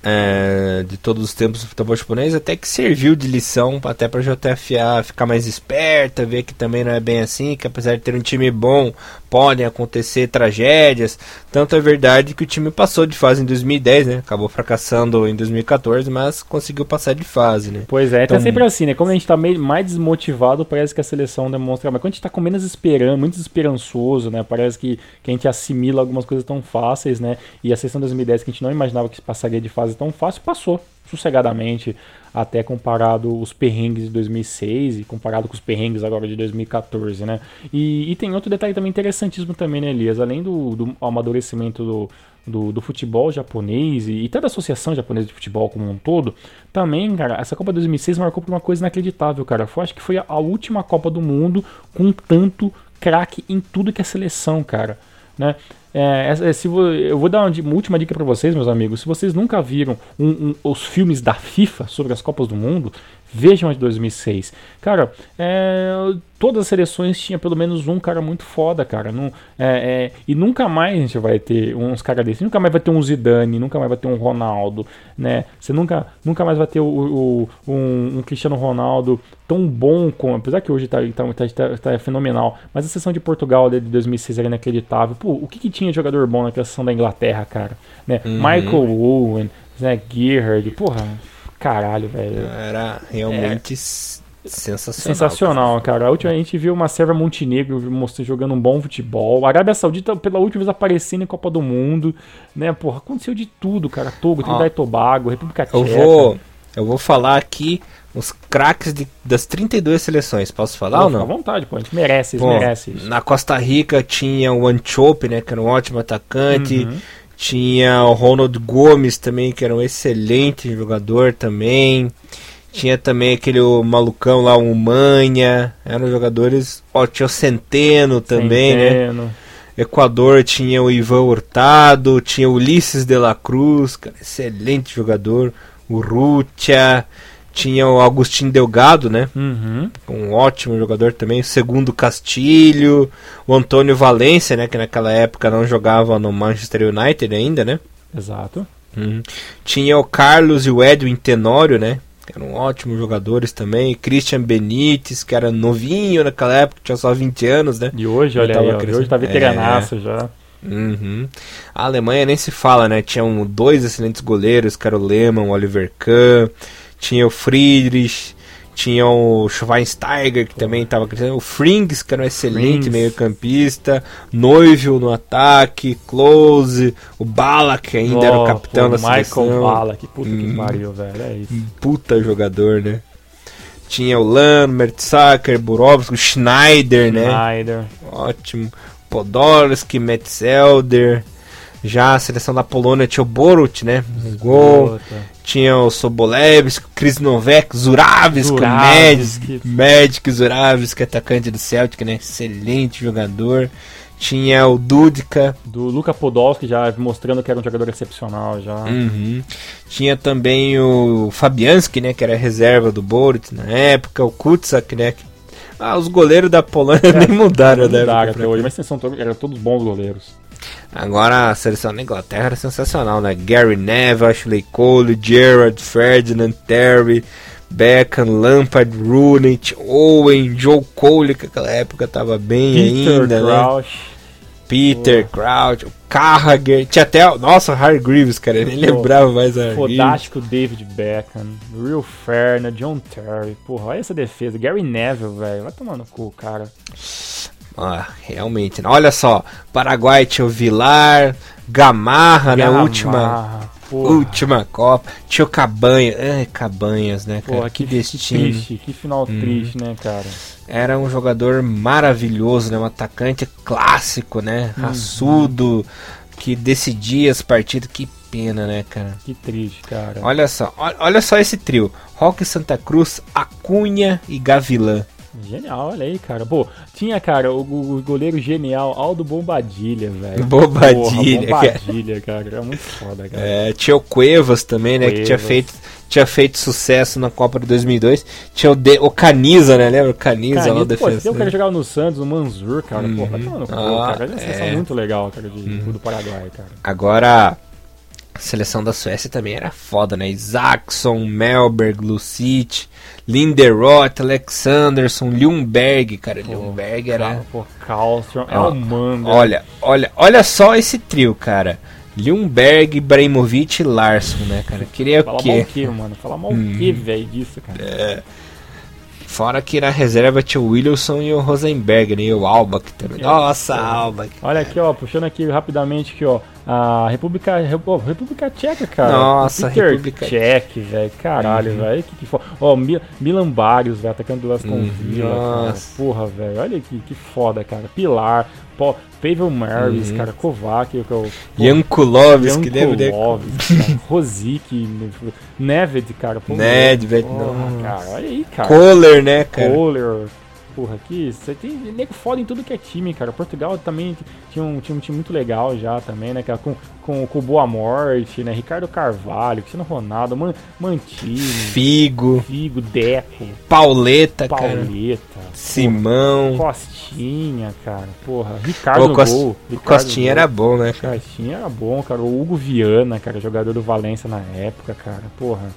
é, de todos os tempos do futebol japonês, até que serviu de lição até para a JFA ficar mais esperta, ver que também não é bem assim, que apesar de ter um time bom, podem acontecer tragédias. Tanto é verdade que o time passou de fase em 2010, né? Acabou fracassando em 2014, mas conseguiu passar de fase, né? Pois é, tá então, tá sempre assim, né? Como a gente tá meio mais desmotivado, parece que a seleção demonstra. Mas quando a gente tá com menos esperança, muito esperançoso, né? Parece que, que a gente assimila algumas coisas tão fáceis, né? E a seleção 2010 que a gente não imaginava que passaria de fase fase tão fácil, passou sossegadamente, até comparado os perrengues de 2006 e comparado com os perrengues agora de 2014, né? E, e tem outro detalhe também interessantíssimo também, né, Elias? Além do, do amadurecimento do, do, do, futebol japonês e, e toda a associação japonesa de futebol como um todo, também, cara, essa Copa 2006 marcou por uma coisa inacreditável, cara. Eu acho que foi a, a última Copa do Mundo com tanto craque em tudo que é seleção, cara. Né? É, é, se eu vou dar uma, uma última dica para vocês, meus amigos. Se vocês nunca viram um, um, os filmes da FIFA sobre as Copas do Mundo, vejam a de 2006. Cara, é, todas as seleções tinha pelo menos um cara muito foda, cara. Não, é, é, e nunca mais a gente vai ter uns caras desses. Nunca mais vai ter um Zidane, nunca mais vai ter um Ronaldo, né? Você nunca, nunca mais vai ter o, o um, um, Cristiano Ronaldo tão bom como. Apesar que hoje tá, tá, tá, tá, tá fenomenal. Mas a sessão de Portugal de 2006 era inacreditável. Pô, o que, que tinha de jogador bom naquela sessão da Inglaterra, cara? Né? Uhum. Michael Owen, né? Gerhard, porra. Caralho, velho. Era realmente. É Sensacional. Sensacional, cara. A última a gente viu uma serva Montenegro mostrando jogando um bom futebol. A Arábia Saudita, pela última vez, aparecendo em Copa do Mundo. Né, porra, aconteceu de tudo, cara. Togo, Trinidad e Tobago, República Tcheca. Eu vou, eu vou falar aqui os craques de, das 32 seleções. Posso falar pô, ou não? À vontade, pô. A gente merece, pô, merece isso. Na Costa Rica tinha o Anchope, né, que era um ótimo atacante. Uhum. Tinha o Ronald Gomes também, que era um excelente jogador também. Tinha também aquele malucão lá, o Manha. Eram jogadores. Ó, tinha o Centeno também, né? Centeno. né? Equador tinha o Ivan Hurtado, tinha o Ulisses de la Cruz, cara, excelente jogador. O Rutia, tinha o Agostinho Delgado, né? Uhum. Um ótimo jogador também. O segundo Castilho, o Antônio Valência, né? Que naquela época não jogava no Manchester United ainda, né? Exato. Uhum. Tinha o Carlos e o Edwin Tenório, né? Que eram ótimos jogadores também. Christian Benítez, que era novinho naquela época, tinha só 20 anos, né? E hoje, olha aí, ó, hoje tá veteranaço é... já. Uhum. A Alemanha nem se fala, né? Tinham dois excelentes goleiros, que era o Lehmann, o Oliver Kahn, tinha o Friedrich, tinha o Schweinsteiger, que também estava crescendo. O Frings, que era um excelente meio-campista. Noivio no ataque. Close. O Balak, que ainda oh, era o capitão pô, da Michael seleção. Michael Balak, puta hum, que pariu, velho. É isso. Puta jogador, né? Tinha o Lan, Mertsacker, Burovski, o Schneider, né? Schneider. Ótimo. Podolski, Metzelder. Já a seleção da Polônia tinha o Borut, né? gol. Tinha o Sobolevski, Krisnovek, Zuravski, Magic, Magic Zuravski, atacante do Celtic, né? Excelente jogador. Tinha o Dudka. Do Luka Podolski, já mostrando que era um jogador excepcional já. Uhum. Tinha também o Fabianski, né? Que era reserva do Borut na época. O Kutsak, né? Ah, os goleiros da Polônia [LAUGHS] é, nem mudaram, né? Mudaram até hoje, mas são todos, eram todos bons goleiros. Agora a seleção da Inglaterra era sensacional, né? Gary Neville, Ashley Cole, Gerard, Ferdinand, Terry, Beckham, Lampard, Rooney, Owen, Joe Cole, que naquela época tava bem Peter ainda, né? Crouch. né? Peter oh. Crouch, o Carragher, tinha até, nossa, Harry Greaves, cara, eu nem lembrava mais a Fodástico David Beckham, Real Fernand, John Terry, porra, olha essa defesa, Gary Neville, velho, vai tomar no cu, cara. Ah, realmente. Né? Olha só, Paraguai tinha o Vilar, Gamarra, né? Última, última Copa. Tinha o Cabanha. Ai, Cabanhas, né, cara? Porra, que, que destino. Triste, que final hum. triste, né, cara? Era um jogador maravilhoso, né? Um atacante clássico, né? Uhum. Raçudo, que decidia as partidas. Que pena, né, cara? Que triste, cara. Olha só, olha só esse trio: Roque Santa Cruz, Acunha e Gavilã. Genial, olha aí, cara. Pô, tinha, cara, o, o goleiro genial, Aldo Bombadilha, velho. Bombadilha, Porra, Bombadilha, cara. cara. É muito foda, cara. É, tinha o Cuevas também, né? Cuevas. Que tinha feito, tinha feito sucesso na Copa de 2002. Tinha o, de, o Caniza, né? Lembra? O Caniza, Caniza lá, o defensor. Pô, o cara jogava no Santos, o Manzur, cara. Uhum. Pô, vai tomando ah, cara. É uma é. muito legal, cara, de, uhum. do Paraguai, cara. Agora... A seleção da Suécia também era foda, né? Isaacson, Melberg, Lucic, Linderoth, Alexanderson, Ljungberg, cara, pô, Ljungberg era. Pô, Karlström, é manga. Olha, olha, olha só esse trio, cara. Ljungberg, Ibrahimovic e Larsson, né, cara? Queria Fala o quê? Mal o quê, mano? Fala mal hum. o quê, velho, disso, cara? É. Fora que na reserva tinha o Williamson e o Rosenberg, né? E o Albach também. Nossa, Albach. Olha aqui, ó, puxando aqui rapidamente aqui, ó. A República, oh, República Tcheca, cara. Nossa, Peter República Tcheca, velho. Caralho, uhum. velho. Que, que foda. Ó, Milan Barrios, velho, atacando do Aston uhum. Villa, cara. Porra, velho. Olha que, que foda, cara. Pilar. Pavel Maris, uhum. cara, Kovac, que eu, Jankulovski, deve Rosic, Neved, cara. Nedved, não. Cara, olha aí, cara. Kohler, né, cara? Kohler porra, aqui você tem nego foda em tudo que é time, cara. Portugal também tinha um, tinha um time muito legal já também, né? Com, com, com Boa Morte, né? Ricardo Carvalho, Cristiano Ronaldo, Man, Mantini, Figo, Figo, Deco, Pauleta, Pauleta, cara. Simão, Costinha, cara. Porra, Ricardo Pô, Cost... gol. Ricardo Costinha gol. era bom, né? Cara? Costinha era bom, cara. O Hugo Viana, cara, jogador do Valência na época, cara. Porra.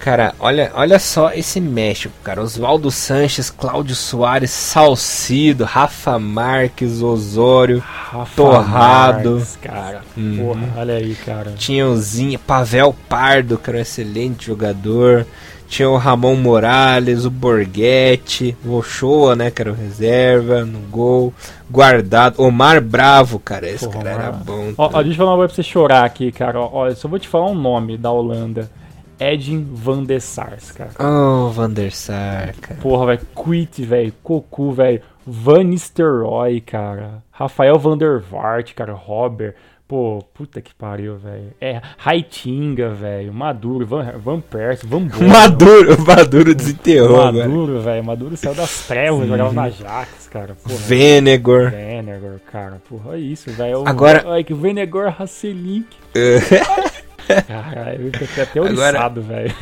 Cara, olha, olha só esse México, cara. Oswaldo Sanches, Cláudio Soares, Salcido, Rafa Marques, Osório, Rafa Torrado. Marques, cara. Hum. Porra, olha aí, cara. Tinha o Zinha, Pavel Pardo, que era um excelente jogador. Tinha o Ramon Morales, o Borghetti, o Ochoa, né, que era o reserva, no gol. Guardado. Omar Bravo, cara. Esse Porra, cara era bom. Ó, ó, deixa eu falar uma coisa pra você chorar aqui, cara. Olha, só vou te falar um nome da Holanda. Edin van der Sars, cara. Oh, van der Sar, cara. Porra, velho. Quit, velho. Cocu, velho. Van Nistelrooy, cara. Rafael van der Vaart, cara. Robert. Pô, puta que pariu, velho. É, Raitinga, velho. Maduro, Van, Van Persie, Van Bommel. Maduro, [LAUGHS] Maduro desenterrou, Maduro, velho. Maduro saiu das trevas, jogava na Jax, cara. Porra, Venegor. Venegor, cara. Porra, olha isso, velho. Agora... Olha que Venegor Hasselink. [LAUGHS] Caralho, eu fiquei até oriçado, velho.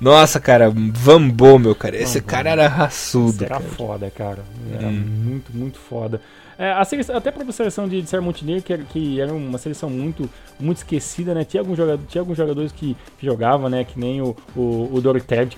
Nossa, cara, Van Bommel, cara. Esse cara era raçudo. Esse era cara. foda, cara. Era hum. muito, muito foda. É, seleção, até a própria seleção de, de Ser Montenegro, que era, que era uma seleção muito, muito esquecida, né? Tinha alguns, jogadores, tinha alguns jogadores que, que jogavam, né? Que nem o, o, o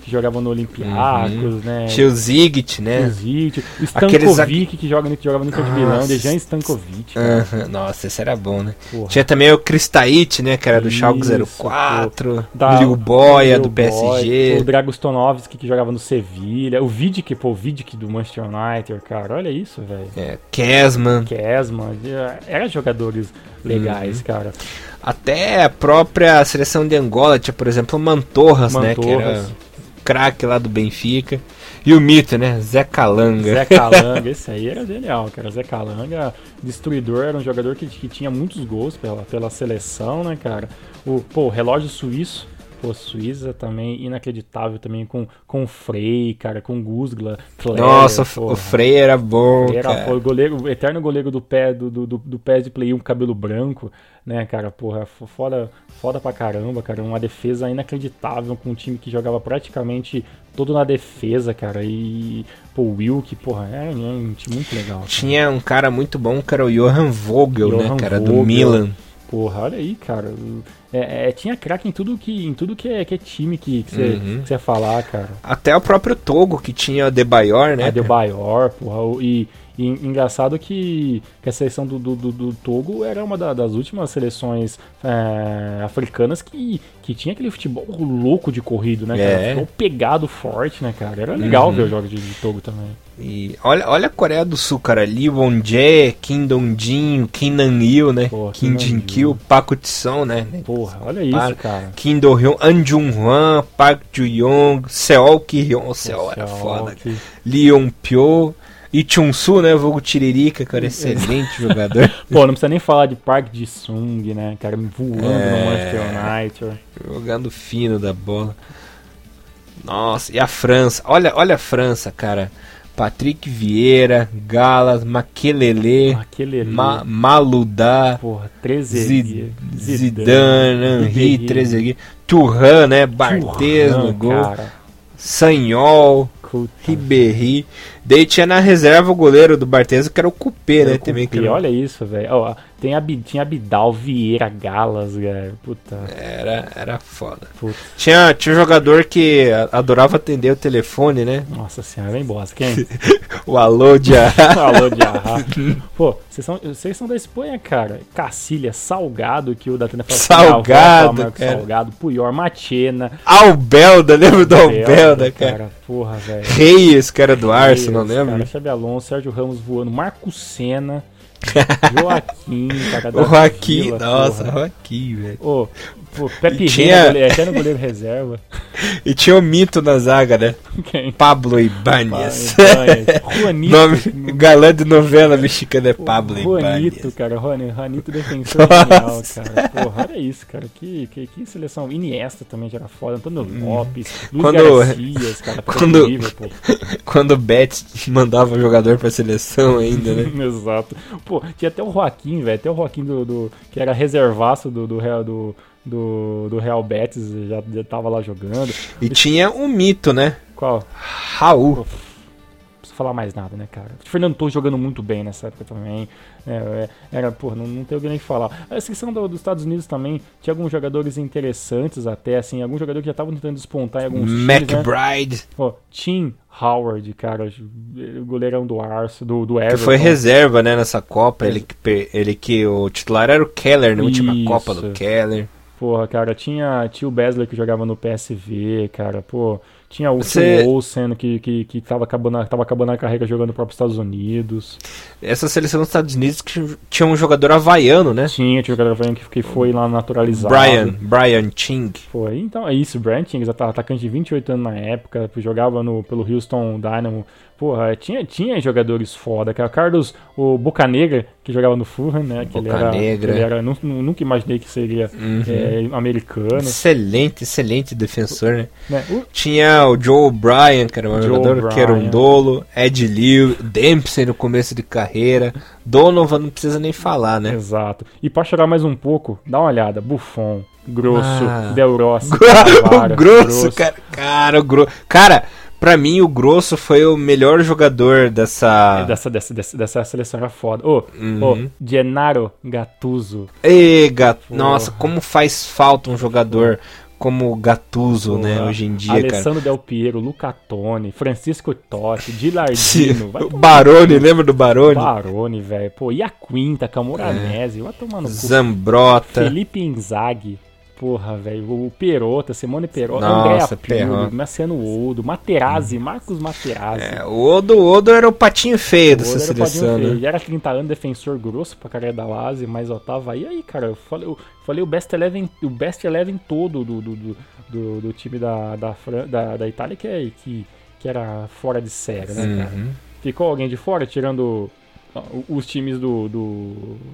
que jogava no Olympiacos, uhum. né? Tinha o Zigit, né? O Zigit. O Stankovic, Aqueles... que, joga, que jogava no Inter de Milão, Dejan Stankovic. Uhum. Nossa, esse era bom, né? Porra. Tinha também o Kristait, né? Que era do Schalke 04. Da, o Boia, do PSG. o Dragostonovski, que jogava no Sevilha. O Vidic, pô, o Vidic do Manchester United, cara. Olha isso, velho. É, Kes Kesman. Kesman. Eram jogadores legais, uhum. cara. Até a própria seleção de Angola tinha, por exemplo, o Mantorras, Mantorras. né? Que era craque lá do Benfica. E o mito, né? Zé Calanga. Zé Calanga, [LAUGHS] esse aí era genial, cara. Zé Calanga, destruidor, era um jogador que, que tinha muitos gols pela, pela seleção, né, cara? O, pô, o relógio suíço Pô, Suíça também inacreditável também com, com o Frey, cara, com o Gusgla. Nossa, o Frey era bom. Era o goleiro, o eterno goleiro do pé do, do, do, pé de play um cabelo branco, né, cara? Porra, foda, foda pra caramba, cara. Uma defesa inacreditável com um time que jogava praticamente todo na defesa, cara. E, pô, o Wilk, porra, é, é um time muito legal. Cara. Tinha um cara muito bom que era o Johan Vogel, né, Johan né, cara, Vogel. do Milan. Porra, olha aí, cara. É, é, tinha craque em tudo que em tudo que é, que é time que, você, uhum. que falar, cara. Até o próprio Togo, que tinha De Bayor, né? A De Bayor, porra. E, e engraçado que, que a seleção do, do, do, do Togo era uma da, das últimas seleções é, africanas que, que tinha aquele futebol louco de corrido, né, cara? É. Futebol pegado forte, né, cara? Era legal uhum. ver os jogos de, de Togo também. E olha, olha a Coreia do Sul, cara. Lee Won-jae, Kim Dong-jin, Kim Nan-il, né? Porra, Kim Jin-kil, Park Tson, né? Porra, olha isso, cara. Kim Do-hyun, An Jung-hwan, Park Ju-yong, Seol Ki-hyun. Seol era foda. Que... Lee Yong-pyo. E Chun-Su, né? Vulgo Tiririca, cara, excelente jogador. [LAUGHS] Pô, não precisa nem falar de Park de Sung, né? Cara, voando é... no Manchester United. Jogando fino da bola. Nossa, e a França? Olha, olha a França, cara. Patrick Vieira, Galas, Maquelele, Ma Maludá, Porra, Zid Zidane, Henri, Trezeguet, Turhan, né? Barthez no gol, cara. Sanhol, Ribéry. Daí tinha na reserva o goleiro do Barthez, que era o Cupê, né? Também, que. Olha isso, velho. Oh, tem a, tinha Abidal, Vieira, Galas, velho. Puta. Era, era foda. Tinha, tinha um jogador que adorava atender o telefone, né? Nossa senhora, bem bosta. Quem? [LAUGHS] o Alô de [LAUGHS] o Alô de Pô, vocês são, vocês são da Espanha, cara. Cacilha, Salgado, que o da Tenda Salgado, cara. Salgado, Puyol, Machena. Albelda, lembra do Albelda, cara? cara? Porra, velho. Reis, que era do Arsenal, lembra? Cara, Xabi Alonso, Sérgio Ramos voando, Marco Senna. [LAUGHS] Joaquim. O Joaquim, nossa, porra. Joaquim, velho. Ô, Pô, Pepe tinha... Reina, até no goleiro reserva. [LAUGHS] E tinha o mito na zaga, né? Quem? Pablo Ibanez. Juanito. Nome, galã de novela mexicana é Pablo Ibanez. Juanito, cara. Juanito defensor [LAUGHS] genial, cara. Porra, olha isso, cara. Que, que, que seleção. Iniesta também já era foda. Antônio hum. Lopes, Luiz quando, Garcias, cara. Quando, [LAUGHS] quando o Betis mandava jogador pra seleção ainda, né? Exato. Pô, tinha até o Joaquim, velho. Até o Joaquim do, do, que era reservaço do, do do do, do Real Betis, já, já tava lá jogando. E tinha um mito, né? Qual? Raul. Pô, não precisa falar mais nada, né, cara? O Fernando Torres jogando muito bem nessa época também. É, é era, pô, não, não tem o que nem falar. A seleção do, dos Estados Unidos também tinha alguns jogadores interessantes até, assim, alguns jogadores que já estavam tentando despontar em alguns McBride. Times, né? Pô, Tim Howard, cara, o goleirão do Arce, do, do Everton. Que foi reserva, né, nessa Copa. Ele que, ele que o titular era o Keller, na última Copa do Keller. Porra, cara, tinha tio Besler que jogava no PSV, cara, pô. Tinha o Você... Olsen que, que, que tava, acabando, tava acabando a carreira jogando para os Estados Unidos. Essa seleção dos Estados Unidos que tinha um jogador havaiano, né? Tinha, tinha um jogador havaiano que, que foi lá naturalizado. Brian, Brian Ching. Foi, então é isso, Brian Ching, atacante de 28 anos na época, jogava no, pelo Houston Dynamo Porra, tinha, tinha jogadores foda, cara. Carlos, o Boca Negra, que jogava no Fulham, né? Que Boca ele era, Negra. Ele era, nunca imaginei que seria Uhum. é, americano. Excelente, excelente defensor, né? Né? O- Tinha o Joe Bryan, que era um Joe jogador que era um dolo, Ed Liu, Dempsey no começo de carreira, Donovan não precisa nem falar, né? Exato. E pra chorar mais um pouco, dá uma olhada. Buffon, Grosso, Ah. Del Rossi, [LAUGHS] o Cannavaro, Grosso, cara, cara, o Grosso. Cara, pra mim o Grosso foi o melhor jogador dessa. É, Dessa, dessa, dessa, dessa seleção era foda. Ô, Uhum. ô, Gennaro Gattuso. Ei, gato. Porra. Nossa, como faz falta um jogador como Gattuso, né, hoje em dia, cara. Alessandro Del Piero, Luca Toni, Francisco Totti, [LAUGHS] Gilardino, vai O Barone, lembra do Barone? Barone, velho. Pô, e a Quinta, Camoranese, vai tomar no cu. Zambrota. Felipe Inzaghi. Porra, velho. O Perota, Simone Perota, Nossa, Andréa Perrota. Pirlo, Marciano Odo, Materazzi, Marcos Materazzi. É, o Odo, Odo era o patinho feio dessa seleção, Feio. né? Ele era 30 anos, defensor grosso pra carreira da Lazio, mas ó, tava aí, aí, cara. Eu falei, eu falei o best eleven, o best eleven todo do, do, do, do- do time da, da, Fran- da, da Itália que, é, que, que era fora de série, né, cara? Uhum. Ficou alguém de fora, tirando os times do, do,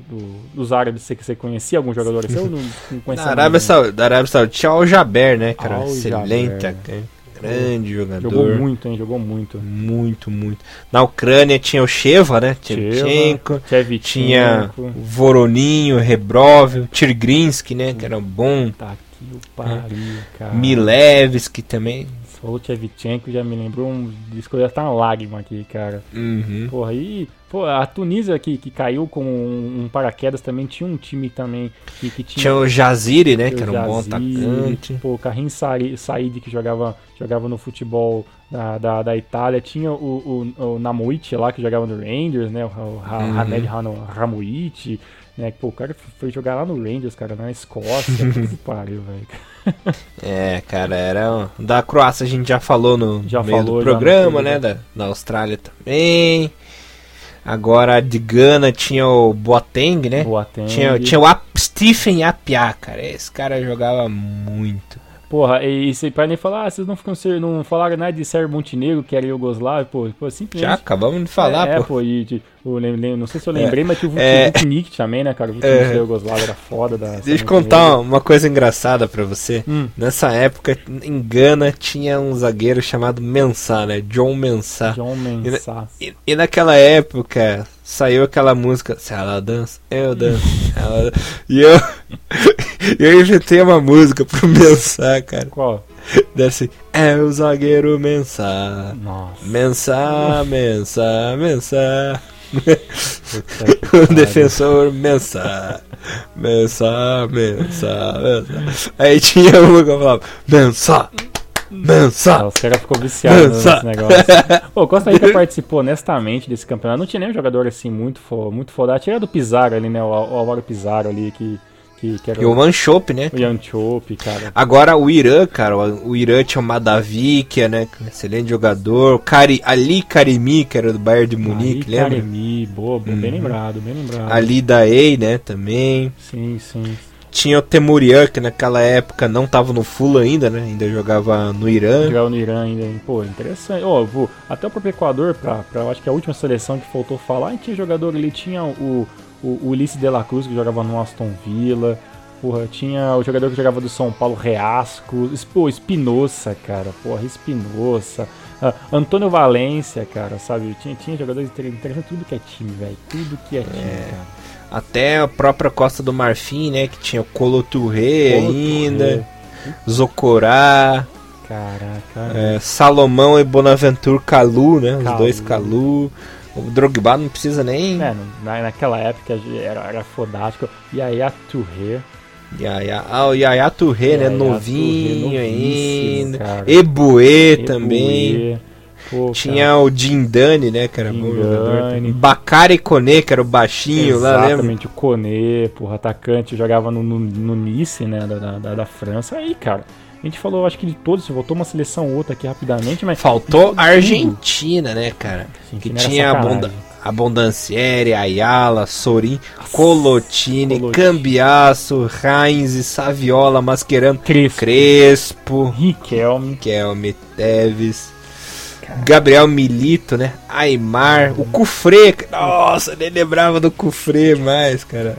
do- dos árabes você- você conhecia, algum jogador assim? Eu não, não [LAUGHS] conhecia Da Arábia. Saudita, da Arábia Saudita tinha o Jaber, né, cara? Al Excelente, Jaber. cara. grande jogador. Jogou muito, hein? Jogou muito. Muito, muito. Na Ucrânia tinha o Sheva, né? Tchevchenko. Tinha o Voroninho, Rebrov, Tirgrinsky, né? Que era bom. Tá aqui o pariu, cara. Milevski também. Falou Tchevchenko, já me lembrou um disco, já tá uma lágrima aqui, cara. Uhum. Porra, e pô, a Tunísia que, que caiu com um, um paraquedas também tinha um time também que, que tinha. Tinha o Jaziri, né? Que era um bom atacante. Pô, o Karim Sari- Said que jogava, jogava no futebol da, da, da Itália. Tinha o, o, o Namoic lá que jogava no Rangers, né? O, o Uhum. Ramoic. Né? Pô, o cara foi jogar lá no Rangers, cara, na Escócia. [LAUGHS] Que pariu, velho. [LAUGHS] É, cara, era. Da Croácia a gente já falou no Já meio falou, do já programa, né? Da, da Austrália também. Agora de Gana tinha o Boateng, né? Boateng. Tinha, tinha o Ap Stephen Apia, cara. Esse cara jogava muito. Porra, e você pra nem falar, ah, vocês não, ficam, ser- não falaram nada de Sérvio Montenegro, que era Iugoslávia, pô, pô simplesmente. Já acabamos de falar, é, pô. pô. e de- eu não sei se eu lembrei, mas tinha o é. Também, né, cara? O Vuknik É. da Iugoslávia era foda. Da Deixa eu contar uma, coisa engraçada pra você. Hum. Nessa época, em Gana, tinha um zagueiro chamado Mensah, né? John Mensah. John Mensah. E, e naquela época saiu aquela música Se ela dança, eu danço. ela dan-". E eu, [LAUGHS] eu inventei uma música pro Mensah, cara. Qual? Desce, é o zagueiro Mensah. Nossa. Mensah, Mensah, Mensah. puta [LAUGHS] que O defensor Mensah. Mensah, Mensah, Mensah. Aí tinha uma que eu falava, Mensah, Mensah. Ah, os caras ficou viciados nesse negócio. [LAUGHS] Pô, Costa Rica participou honestamente desse campeonato. Não tinha nenhum jogador assim muito, fo muito foda. Tira do Pizarro ali, né? O, o Álvaro Pizarro ali, que, que, que era E o Manchope, né? o Ian Chope, cara. Agora o Irã, cara, o Irã tinha o Madavikia, né? Excelente jogador. O Kari, Ali Karimi, que era do Bayern de Munique, Ali, lembra? Karemi, bobo, bem Uhum. lembrado, bem lembrado. Ali Daei, né? Também. Sim, sim. Tinha o Temurian, que naquela época não tava no Fula ainda, né? Ainda jogava no Irã. Jogava no Irã ainda, hein? Pô, interessante. Ó, vou até o próprio Equador, pra, pra, acho que a última seleção que faltou falar, tinha jogador ali, tinha o, o, o Ulisses de la Cruz, que jogava no Aston Villa. Porra, tinha o jogador que jogava do São Paulo, Reasco. Pô, Espinosa, cara. Porra, Espinosa. Ah, Antônio Valência, cara, sabe? Tinha, tinha jogadores inter- interessantes, tudo que é time, velho. Tudo que é time, cara. Até a própria Costa do Marfim, né? Que tinha o Colo Touré ainda. Zocorá. Caraca. é, Salomão e Bonaventure Calu, né? Os Calu. dois Calu. O Drogba não precisa nem. É, na, naquela época era, era fodástico. E aí a Touré. Yaya, ah, o Yaya Touré, né? Yaya Novinho Touré, ainda. cara. Ebuê Ebuê. também. Pô, Tinha o Dindani, né? Que era bom jogador. Bacari Kone, que era o baixinho lá, lembra? Exatamente, o Kone, porra, atacante, jogava no, no, no Nice, né, da, da, da França. Aí, cara, a gente falou, acho que de todos, você voltou uma seleção ou outra aqui rapidamente, mas... Faltou a Argentina, né, cara? Que Argentina era tinha abunda Abondancieri, Ayala, Sorin, Colotini, Colotini. Cambiasso, Heinz, Saviola, Mascherano, Crespo, Crespo, Riquelme. Kelme, Teves. Gabriel Milito, né? Aymar, o Cufré. Nossa, nem lembrava do Cufré mais, cara.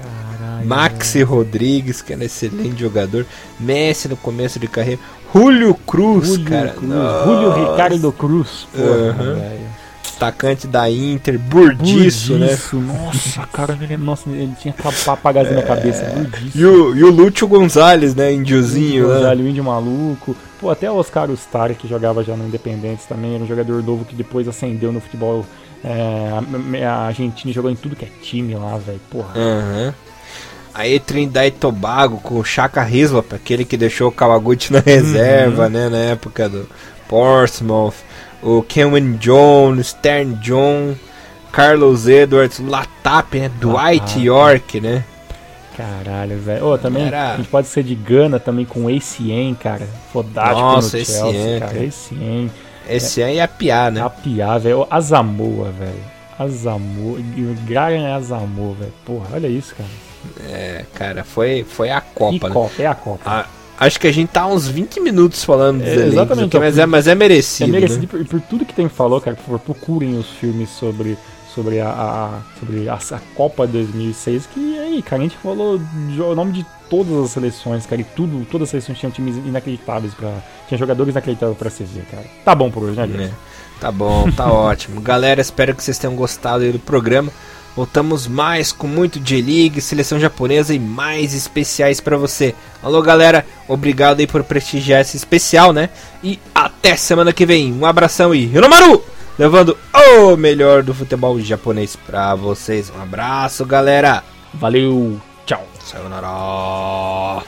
Maxi Rodrigues, que era excelente jogador. Messi no começo de carreira. Julio Cruz, Julio cara. Cruz. Julio Ricardo Cruz. Porra, uhum atacante da Inter, Burdiço, né? Nossa, cara, ele, nossa, ele tinha papagazinho é... na cabeça, Burdiço. E o, e o Lúcio Gonzalez, né, índiozinho, né? Gonzalez, o índio maluco. Pô, até o Oscar Ustari, que jogava já no Independentes também, era um jogador novo que depois acendeu no futebol é, a, a Argentina jogou em tudo que é time lá, velho, porra. Uhum. Aí Trindade e Tobago com o Chaka Hislop, aquele que deixou o Kawaguchi na [LAUGHS] reserva, uhum. né, na época do Portsmouth o Kenwin Jones, Stern John, Carlos Edwards, Latap, né? Dwight York, né? Caralho, velho. Oh, também Era... a gente pode ser de Gana também com ACN, cara. Fodástico Nossa, no Chelsea, cara. ACN. ACN é, e a Pia, né? A Pia, velho. Azamoa, velho. Azamoa. Graren Azamoa, velho. Porra, olha isso, cara. É, cara, foi, foi a Copa, né? Copa, é a Copa. A, Acho que a gente tá uns 20 minutos falando dos é, Exatamente. Aqui, mas, é, mas é merecido. É merecido né? por, por, tudo que tem falou, cara. Por favor, procurem os filmes sobre, sobre, a, a sobre a, a, Copa 2006. Que aí, cara, a gente falou o nome de todas as seleções, cara. E tudo, todas as seleções tinham times inacreditáveis. Pra, tinha jogadores inacreditáveis pra se ver, cara. Tá bom por hoje, né, é. Tá bom, tá [LAUGHS] ótimo. Galera, espero que vocês tenham gostado do programa. Voltamos mais com muito J-League, seleção japonesa e mais especiais para você. Alô galera, obrigado aí por prestigiar esse especial, né? E até semana que vem. Um abração e Hinomaru! Levando o melhor do futebol japonês pra vocês. Um abraço, galera. Valeu, tchau. Sayonara.